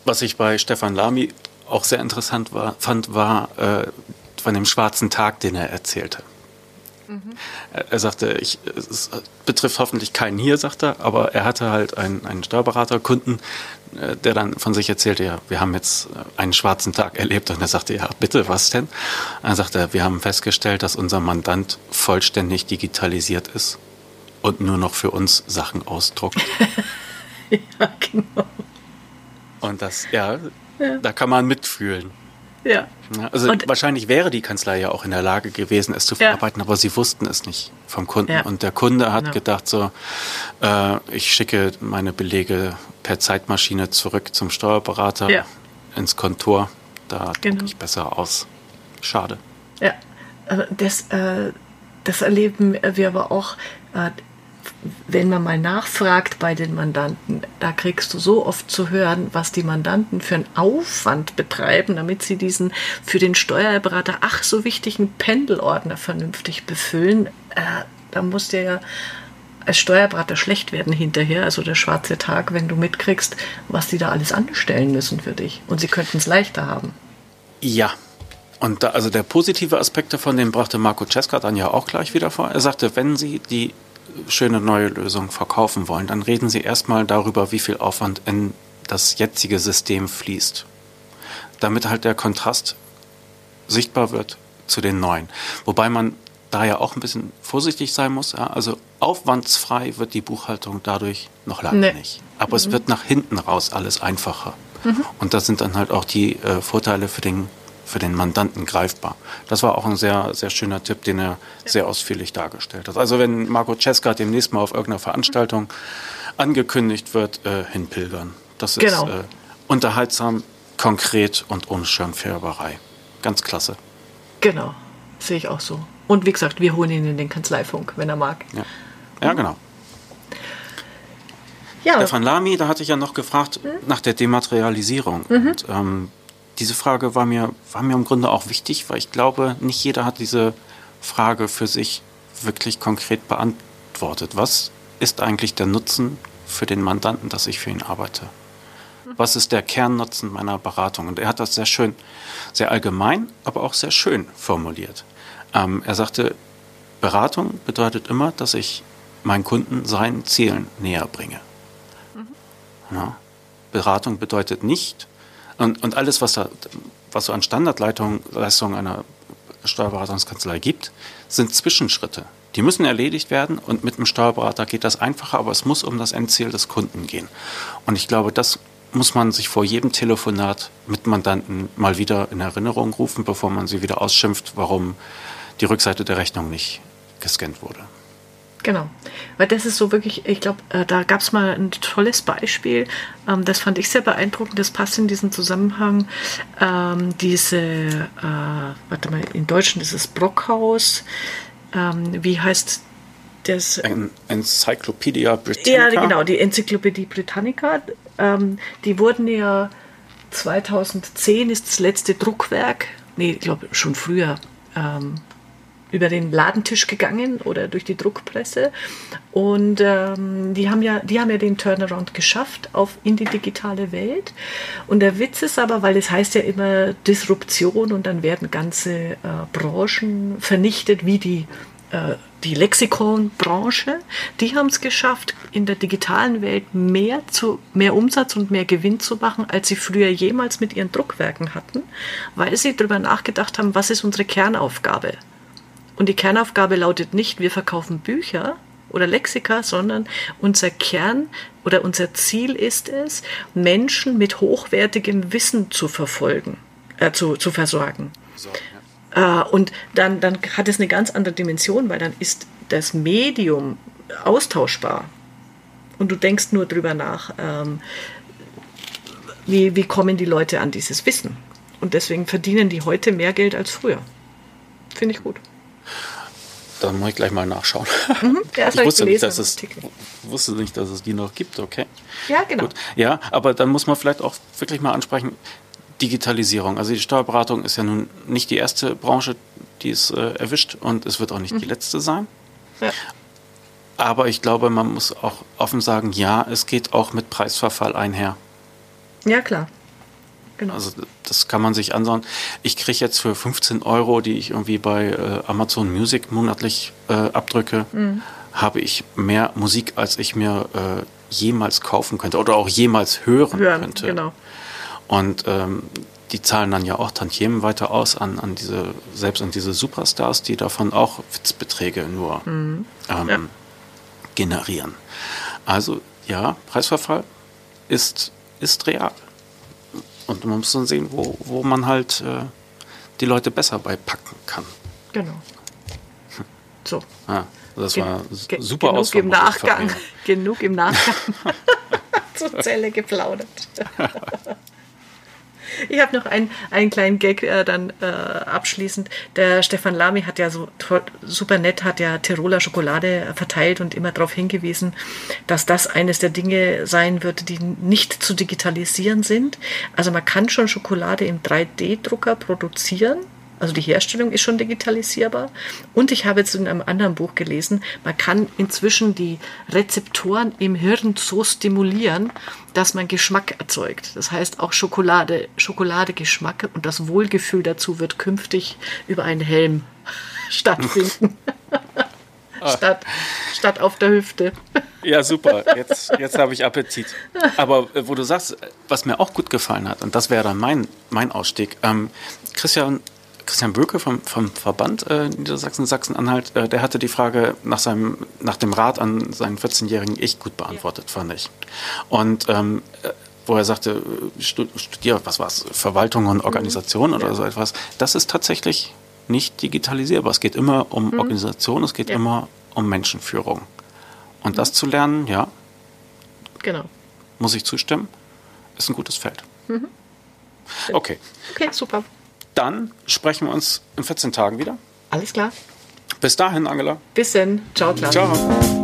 was ich bei Stefan Lamy auch sehr interessant war, fand, war äh, von dem schwarzen Tag, den er erzählte. Mhm. Er, er, sagte, ich, es betrifft hoffentlich keinen hier, sagt er, aber er hatte halt einen, einen Steuerberaterkunden, äh, der dann von sich erzählte, ja, wir haben jetzt einen schwarzen Tag erlebt. Und er sagte, ja, bitte, was denn? Er sagte, wir haben festgestellt, dass unser Mandant vollständig digitalisiert ist und nur noch für uns Sachen ausdruckt. [LAUGHS] ja, genau. Und das, ja, ja, da kann man mitfühlen. Ja. Also und wahrscheinlich wäre die Kanzlei ja auch in der Lage gewesen, es zu verarbeiten, ja. aber sie wussten es nicht vom Kunden. Ja. Und der Kunde hat genau. gedacht so, äh, ich schicke meine Belege per Zeitmaschine zurück zum Steuerberater ja. ins Kontor. Da genau. drucke ich besser aus. Schade. Ja, das, äh, das erleben wir aber auch äh, wenn man mal nachfragt bei den Mandanten, da kriegst du so oft zu hören, was die Mandanten für einen Aufwand betreiben, damit sie diesen für den Steuerberater ach so wichtigen Pendelordner vernünftig befüllen. Äh, da muss der ja als Steuerberater schlecht werden hinterher, also der schwarze Tag, wenn du mitkriegst, was die da alles anstellen müssen für dich. Und sie könnten es leichter haben. Ja, und da, also der positive Aspekt davon, den brachte Marco Cesca dann ja auch gleich wieder vor. Er sagte, wenn Sie die schöne neue Lösung verkaufen wollen, dann reden Sie erstmal darüber, wie viel Aufwand in das jetzige System fließt. Damit halt der Kontrast sichtbar wird zu den neuen. Wobei man da ja auch ein bisschen vorsichtig sein muss. Ja? Also aufwandsfrei wird die Buchhaltung dadurch noch lange nee. nicht. Aber mhm. es wird nach hinten raus alles einfacher. Mhm. Und das sind dann halt auch die äh, Vorteile für den für den Mandanten greifbar. Das war auch ein sehr, sehr schöner Tipp, den er sehr ausführlich dargestellt hat. Also wenn Marco Cesca demnächst mal auf irgendeiner Veranstaltung angekündigt wird, äh, hinpilgern. Das ist genau. äh, unterhaltsam, konkret und ohne Schönfärberei. Ganz klasse. Genau, sehe ich auch so. Und wie gesagt, wir holen ihn in den Kanzleifunk, wenn er mag. Ja, ja genau. Ja. Stefan Lamy, da hatte ich ja noch gefragt mhm. nach der Dematerialisierung. Mhm. Und, ähm, diese Frage war mir, war mir im Grunde auch wichtig, weil ich glaube, nicht jeder hat diese Frage für sich wirklich konkret beantwortet. Was ist eigentlich der Nutzen für den Mandanten, dass ich für ihn arbeite? Was ist der Kernnutzen meiner Beratung? Und er hat das sehr schön, sehr allgemein, aber auch sehr schön formuliert. Ähm, er sagte, Beratung bedeutet immer, dass ich meinen Kunden seinen Zielen näher bringe. Mhm. Ja. Beratung bedeutet nicht, und, und alles, was, da, was so an Standardleistungen einer Steuerberatungskanzlei gibt, sind Zwischenschritte. Die müssen erledigt werden und mit einem Steuerberater geht das einfacher, aber es muss um das Endziel des Kunden gehen. Und ich glaube, das muss man sich vor jedem Telefonat mit Mandanten mal wieder in Erinnerung rufen, bevor man sie wieder ausschimpft, warum die Rückseite der Rechnung nicht gescannt wurde. Genau, weil das ist so wirklich, ich glaube, äh, da gab es mal ein tolles Beispiel, ähm, das fand ich sehr beeindruckend, das passt in diesen Zusammenhang, ähm, diese, äh, warte mal, in Deutschland ist es Brockhaus, ähm, wie heißt das? Ein Encyclopedia Britannica. Ja, genau, die Enzyklopädie Britannica, die wurden ja 2010 ist das letzte Druckwerk, nee, ich glaube schon früher, über den Ladentisch gegangen oder durch die Druckpresse. Und ähm, die, haben ja, die haben ja den Turnaround geschafft auf in die digitale Welt. Und der Witz ist aber, weil es heißt ja immer Disruption und dann werden ganze äh, Branchen vernichtet, wie die äh, die Lexikonbranche, die haben es geschafft, in der digitalen Welt mehr, zu, mehr Umsatz und mehr Gewinn zu machen, als sie früher jemals mit ihren Druckwerken hatten, weil sie darüber nachgedacht haben, was ist unsere Kernaufgabe? Und die Kernaufgabe lautet nicht, wir verkaufen Bücher oder Lexika, sondern unser Kern oder unser Ziel ist es, Menschen mit hochwertigem Wissen zu verfolgen, äh, zu, zu versorgen. So, ja. äh, und dann, dann hat es eine ganz andere Dimension, weil dann ist das Medium austauschbar. und du denkst nur drüber nach, ähm, wie, wie kommen die Leute an dieses Wissen. Und deswegen verdienen die heute mehr Geld als früher. Finde ich gut. Da muss ich gleich mal nachschauen. Mhm, [LAUGHS] ich wusste nicht, dass es, wusste nicht, dass es die noch gibt, okay. Ja, genau. Gut. Ja, aber dann muss man vielleicht auch wirklich mal ansprechen, Digitalisierung. Also die Steuerberatung ist ja nun nicht die erste Branche, die es äh, erwischt und es wird auch nicht mhm. die letzte sein. Ja. Aber ich glaube, man muss auch offen sagen, ja, es geht auch mit Preisverfall einher. Ja, klar. Genau. Also das kann man sich anschauen. Ich kriege jetzt für 15 Euro, die ich irgendwie bei äh, Amazon Music monatlich äh, abdrücke, mhm. habe ich mehr Musik, als ich mir äh, jemals kaufen könnte oder auch jemals hören, hören könnte. Genau. Und ähm, die zahlen dann ja auch Tantiemen weiter aus an, an diese, selbst an diese Superstars, die davon auch Witzbeträge nur mhm. ähm, ja. generieren. Also ja, Preisverfall ist, ist real. Und man muss dann sehen, wo, wo man halt äh, die Leute besser beipacken kann. Genau. So. Ah, das war super Genug im Nachgang. Genug im Nachgang. [LAUGHS] Zur Zelle geplaudert. [LAUGHS] Ich habe noch einen, einen kleinen Gag äh, dann äh, abschließend. Der Stefan Lamy hat ja so super nett, hat ja Tiroler Schokolade verteilt und immer darauf hingewiesen, dass das eines der Dinge sein wird, die nicht zu digitalisieren sind. Also man kann schon Schokolade im 3D-Drucker produzieren also die Herstellung ist schon digitalisierbar. Und ich habe jetzt in einem anderen Buch gelesen, man kann inzwischen die Rezeptoren im Hirn so stimulieren, dass man Geschmack erzeugt. Das heißt auch Schokolade, Schokoladegeschmack und das Wohlgefühl dazu wird künftig über einen Helm [LAUGHS] stattfinden. statt, statt auf der Hüfte. Ja, super. Jetzt, jetzt habe ich Appetit. Aber äh, wo du sagst, was mir auch gut gefallen hat, und das wäre dann mein, mein Ausstieg. Ähm, Christian Christian Böke vom, vom Verband äh, Niedersachsen, Sachsen-Anhalt, äh, der hatte die Frage nach, seinem, nach dem Rat an seinen 14-jährigen Ich gut beantwortet, fand ich. Und ähm, äh, wo er sagte, äh, studier, was war es, Verwaltung und Organisation mhm. oder ja. so etwas, das ist tatsächlich nicht digitalisierbar. Es geht immer um mhm. Organisation, es geht ja. immer um Menschenführung. Und mhm. das zu lernen, ja, genau. muss ich zustimmen, ist ein gutes Feld. Mhm. Okay. Okay, super. Dann sprechen wir uns in 14 Tagen wieder. Alles klar. Bis dahin, Angela. Bis dann. Ciao, Klaus. Ciao.